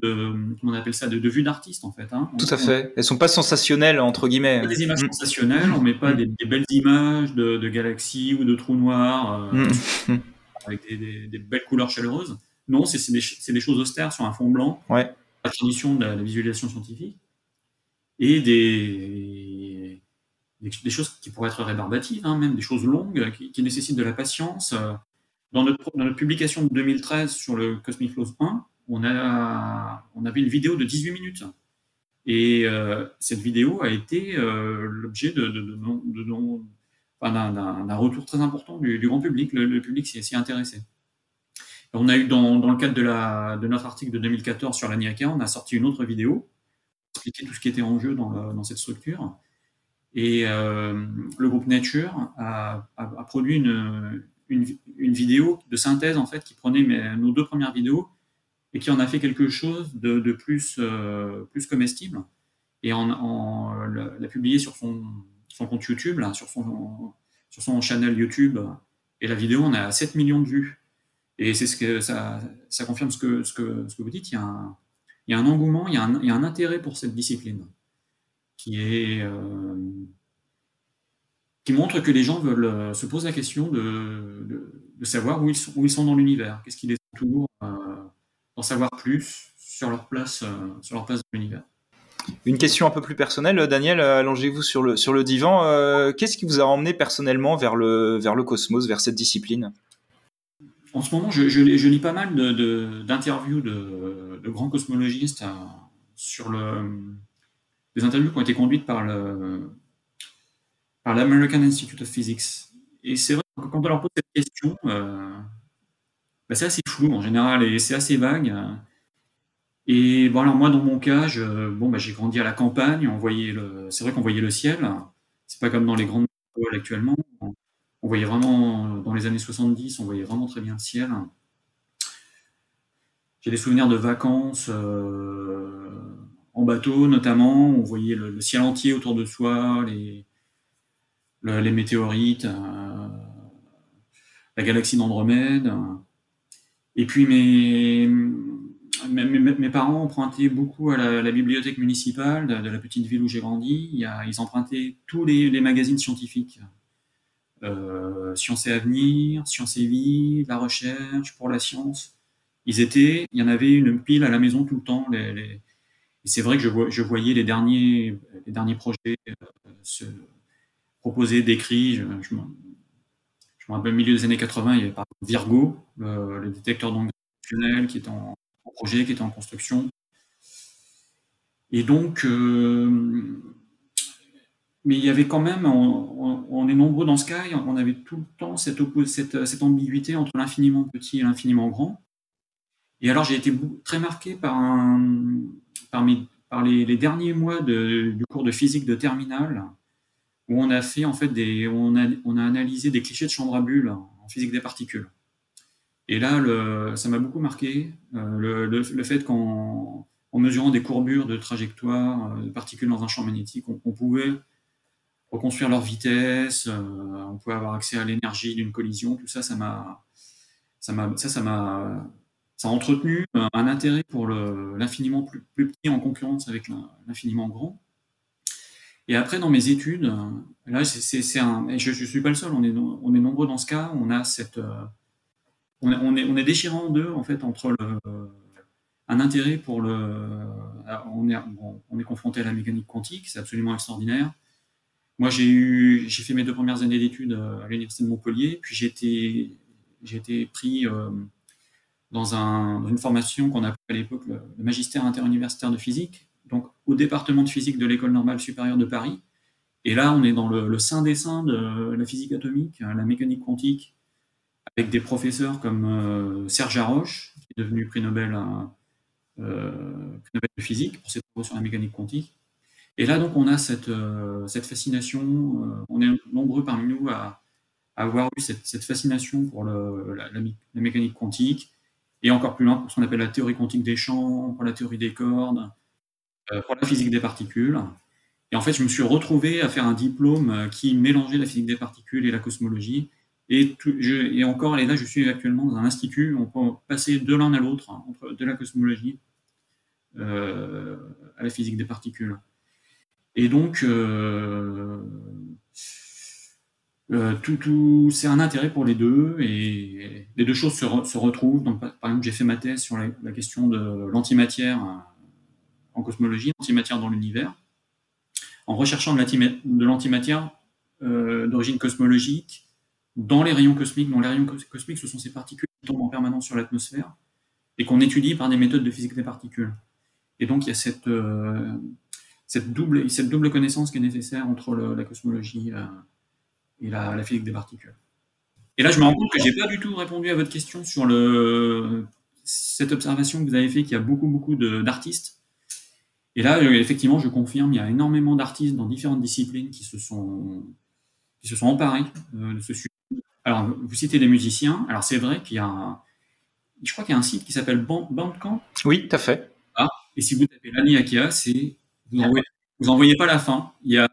comment on appelle ça, de, vue d'artiste en fait. Hein. Tout à fait. Elles sont pas sensationnelles entre guillemets. Pas des images mm. sensationnelles, on met pas mm. des, belles images de, galaxies ou de trous noirs euh, mm. (laughs) avec des, belles couleurs chaleureuses. Non, c'est des, choses austères sur un fond blanc. Ouais. La tradition de la, visualisation scientifique et des, des, choses qui pourraient être rébarbatives, hein, même des choses longues qui, qui nécessitent de la patience. Euh, dans notre, publication de 2013 sur le Cosmic Flows 1, on, a, on avait une vidéo de 18 minutes. Et euh, cette vidéo a été euh, l'objet de, d'un retour très important du, grand public. Le, public s'y est intéressé. On a eu, dans, le cadre de, notre article de 2014 sur la NIACA, on a sorti une autre vidéo expliquer tout ce qui était en jeu dans, cette structure. Et euh, le groupe Nature a, produit une, vidéo de synthèse en fait qui prenait nos deux premières vidéos et qui en a fait quelque chose de, plus, euh, plus comestible et en, l'a publié sur son, son, compte YouTube, sur, son, sur channel YouTube. Et la vidéo, on a 7 millions de vues. Et c'est ce que ça, confirme ce que, ce, que, vous dites. Il y, a un, engouement, il y a un, intérêt pour cette discipline qui euh, montre que les gens veulent euh, se posent la question de, savoir où ils sont, dans l'univers, qu'est-ce qui les entoure, euh, savoir plus sur leur place, euh, sur leur place dans l'univers. Une question un peu plus personnelle, Daniel, allongez-vous sur le, sur le divan. Qu'est-ce qui vous a emmené personnellement vers le, vers le cosmos, vers cette discipline? En ce moment, je, lis pas mal d'interviews de, grands cosmologistes sur le, des interviews qui ont été conduites par le, par l'American Institute of Physics. Et c'est vrai que quand on leur pose cette question, euh, bah, c'est assez flou en général et c'est assez vague. Et alors moi, dans mon cas, bah, j'ai grandi à la campagne, on voyait c'est vrai qu'on voyait le ciel. C'est pas comme dans les grandes écoles actuellement. On voyait vraiment, dans les années 70, on voyait vraiment très bien le ciel. J'ai des souvenirs de vacances euh, en bateau, notamment. On voyait le, ciel entier autour de soi, les, les météorites, euh, la galaxie d'Andromède. Et puis mes, mes, parents empruntaient beaucoup à la, bibliothèque municipale de, la petite ville où j'ai grandi. ils empruntaient tous les, magazines scientifiques. Euh, Science et Avenir, Science et Vie, La Recherche, Pour la Science. Ils étaient, il y en avait une pile à la maison tout le temps. et c'est vrai que je, voyais les derniers, projets euh, se, proposé, décrit. Je, je, me rappelle, au milieu des années 80, il y avait par Virgo, le, détecteur d'ondes qui est en, projet, qui est en construction. Et donc, euh, mais il y avait quand même, on, est nombreux dans Sky, on avait tout le temps cette, cette, ambiguïté entre l'infiniment petit et l'infiniment grand. Et alors, j'ai été très marqué par, par, les, derniers mois du cours de physique de terminale où on a fait en fait on a, on a analysé des clichés de chambre à bulles en physique des particules. Et là, ça m'a beaucoup marqué euh, le, fait qu'en en mesurant des courbures de trajectoire de particules dans un champ magnétique, on, pouvait reconstruire leur vitesse, on pouvait avoir accès à l'énergie d'une collision, tout ça, ça m'a, ça ça, ça ça a entretenu un intérêt pour l'infiniment plus, petit en concurrence avec l'infiniment grand. Et après, dans mes études, là, c'est je ne suis pas le seul, on est, on est nombreux dans ce cas, on a cette, on est, déchirant en deux, en fait, entre le, un intérêt pour le, on est, on est confronté à la mécanique quantique, c'est absolument extraordinaire. Moi, j'ai eu, j'ai fait mes deux premières années d'études à l'université de Montpellier, puis j'ai été, j'ai été pris euh, dans, un, une formation qu'on appelait à l'époque le, magistère interuniversitaire de physique, donc au département de physique de l'école normale supérieure de Paris. Et là, on est dans le, sein des seins de la physique atomique, la mécanique quantique, avec des professeurs comme euh, Serge Haroche, qui est devenu prix Nobel, euh, prix Nobel de physique pour ses travaux sur la mécanique quantique. Et là, donc, on a cette, cette fascination, on est nombreux parmi nous à, avoir eu cette, fascination pour la, mécanique quantique, et encore plus loin pour ce qu'on appelle la théorie quantique des champs, pour la théorie des cordes, euh, pour la physique des particules. Et en fait, je me suis retrouvé à faire un diplôme euh, qui mélangeait la physique des particules et la cosmologie. Et, encore, là, je suis actuellement dans un institut, on peut passer de l'un à l'autre, hein, entre de la cosmologie euh, à la physique des particules. Et donc, euh, tout, c'est un intérêt pour les deux et les deux choses se, retrouvent. Donc, par, exemple, j'ai fait ma thèse sur la, question de l'antimatière euh, en cosmologie, l'antimatière dans l'univers, en recherchant de l'antimatière euh, d'origine cosmologique dans les rayons cosmiques. Les rayons cosmiques, ce sont ces particules qui tombent en permanence sur l'atmosphère et qu'on étudie par des méthodes de physique des particules. Et donc, il y a cette, cette, double, cette double connaissance qui est nécessaire entre la cosmologie et la, physique des particules. Et là, je me rends compte que j'ai pas du tout répondu à votre question sur cette observation que vous avez fait qu'il y a beaucoup, beaucoup d'artistes. Et là, euh, effectivement, je confirme, il y a énormément d'artistes dans différentes disciplines qui se sont, qui se sont emparés euh, de ce sujet. Alors, vous citez des musiciens. Alors, c'est vrai qu'il y a un, je crois qu'il y a un site qui s'appelle Bandcamp. Oui, tout à fait. Ah, et si vous tapez Lani Akia, c'est, vous envoyez, vous envoyez pas la fin. Il y a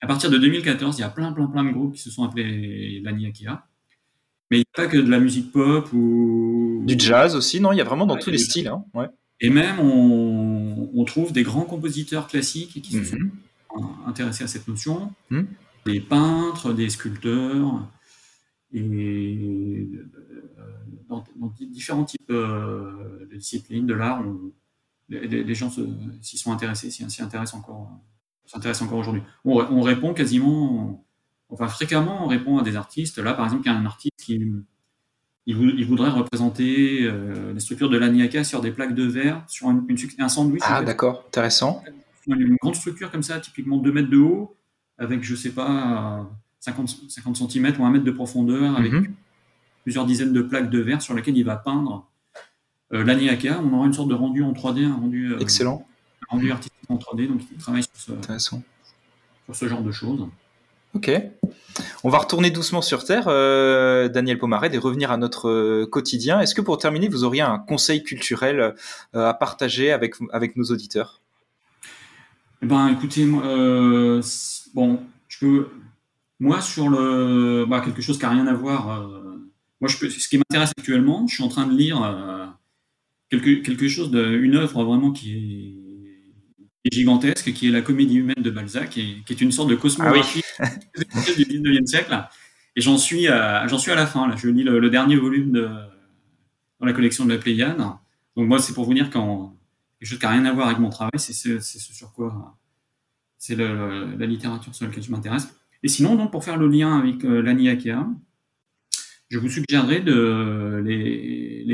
à partir de 2014, il y a plein, plein, plein de groupes qui se sont appelés l'Aniakia. Mais il n'y a pas que de la musique pop ou. Du jazz aussi, non? Il y a vraiment dans tous les styles. Hein, Et même, on, trouve des grands compositeurs classiques qui se sont mhm. intéressés à cette notion. Mhm. Des peintres, des sculpteurs, et euh, dans, différents types euh, de disciplines de l'art, les, gens s'y sont intéressés, s'y intéressent encore s'intéresse encore aujourd'hui. On, répond quasiment, enfin fréquemment, on répond à des artistes. Là, par exemple, il y a un artiste qui il, voudrait représenter euh, les structures de l'aniaka sur des plaques de verre, sur un sandwich. Ah, d'accord, intéressant. Une, grande structure comme ça, typiquement 2 mètres de haut, avec, je sais pas, 50, 50 cm ou 1 mètre de profondeur, avec mhm. plusieurs dizaines de plaques de verre sur lesquelles il va peindre euh, l'aniaka. On aura une sorte de rendu en 3D, un rendu. Euh, Excellent rendu artistique en 3D, donc il travaille sur ce, genre de choses. Ok. On va retourner doucement sur Terre, euh, Daniel Pomared, et revenir à notre euh, quotidien. Est-ce que pour terminer, vous auriez un conseil culturel euh, à partager avec, avec nos auditeurs? Eh Ben, écoutez, bon, je peux, moi sur le, bah, quelque chose qui n'a rien à voir. moi, je peux, ce qui m'intéresse actuellement, je suis en train de lire quelque, quelque chose, de, une œuvre vraiment qui est gigantesque, qui est la comédie humaine de Balzac, et, qui est une sorte de cosmographie ah (laughs) du 19e siècle. Et j'en suis, à, j'en suis à la fin. Là. Je lis le, dernier volume de, dans la collection de la Pléiade. Donc moi, c'est pour vous dire quand quelque chose qui n'a rien à voir avec mon travail, c'est ce, sur quoi c'est la littérature sur laquelle je m'intéresse. Et sinon, donc, pour faire le lien avec euh, l'Ani Akea, je vous suggérerais les,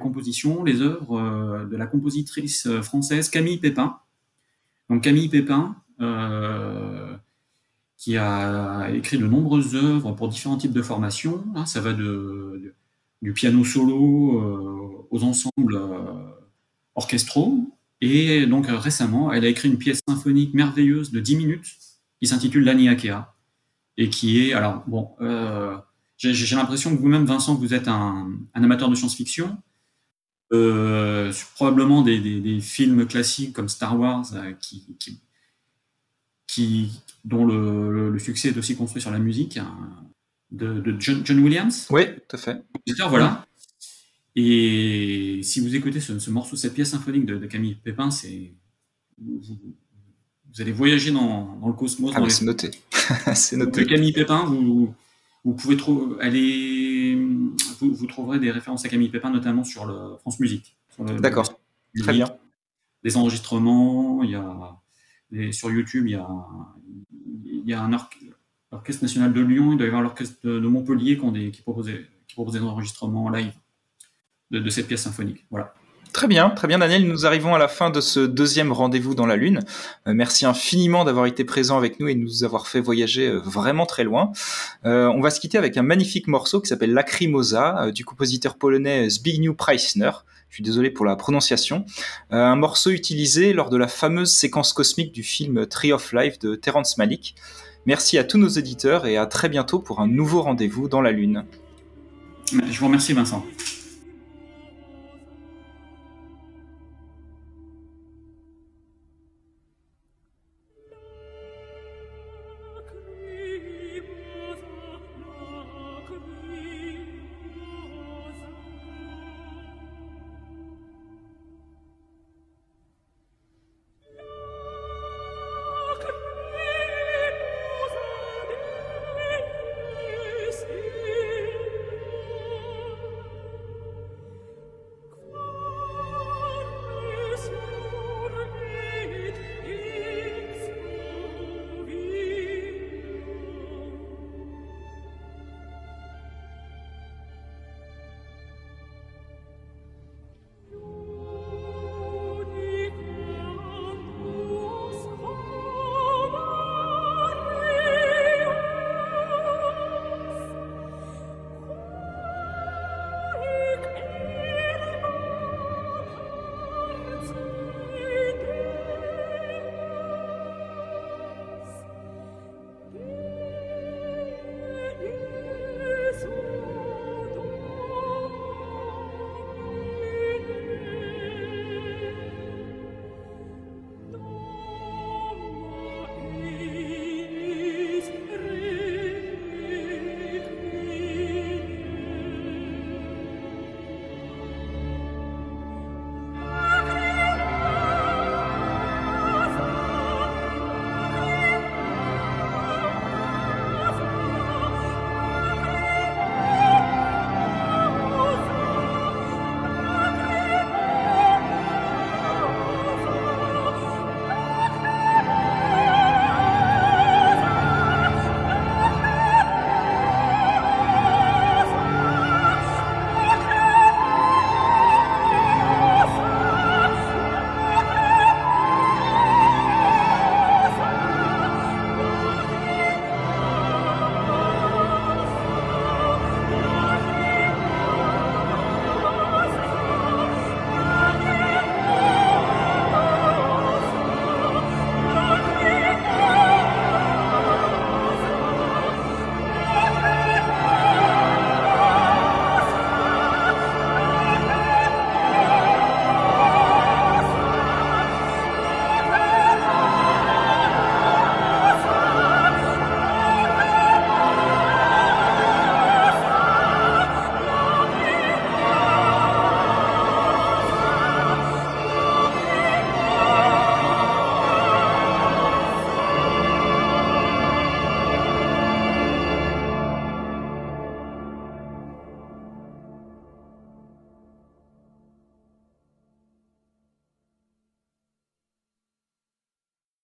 compositions, les œuvres euh, de la compositrice française Camille Pépin, donc Camille Pépin, euh, qui a écrit de nombreuses œuvres pour différents types de formations. Hein, ça va du piano solo euh, aux ensembles euh, orchestraux. Et donc récemment, elle a écrit une pièce symphonique merveilleuse de 10 minutes qui s'intitule Laniakea et qui est alors bon. j'ai l'impression que vous-même, Vincent, vous êtes un, amateur de science-fiction. probablement des, films classiques comme Star Wars qui, qui, dont le, succès est aussi construit sur la musique hein, de, John, Williams. Oui, tout à fait. Voilà. Et si vous écoutez ce, morceau, cette pièce symphonique de, Camille Pépin, c'est vous, allez voyager dans, le cosmos. Ah, c'est noté. (laughs) c'est noté. Camille Pépin, vous, vous pouvez aller, vous, trouverez des références à Camille Pépin, notamment sur le France Musique. D'accord. Très bien. Des enregistrements, il y a sur YouTube, il y a, il y a un orchestre national de Lyon, il doit y avoir l'orchestre de, Montpellier qui, qui, proposait, qui proposait des enregistrements live de, cette pièce symphonique. Voilà. Très bien, très bien Daniel, nous arrivons à la fin de ce deuxième rendez-vous dans la Lune. Euh, merci infiniment d'avoir été présent avec nous et de nous avoir fait voyager euh, vraiment très loin. Euh, on va se quitter avec un magnifique morceau qui s'appelle Lacrimosa du compositeur polonais Zbigniew Preissner. Je suis désolé pour la prononciation. un morceau utilisé lors de la fameuse séquence cosmique du film Tree of Life de Terrence Malick. Merci à tous nos éditeurs et à très bientôt pour un nouveau rendez-vous dans la Lune. Je vous remercie Vincent.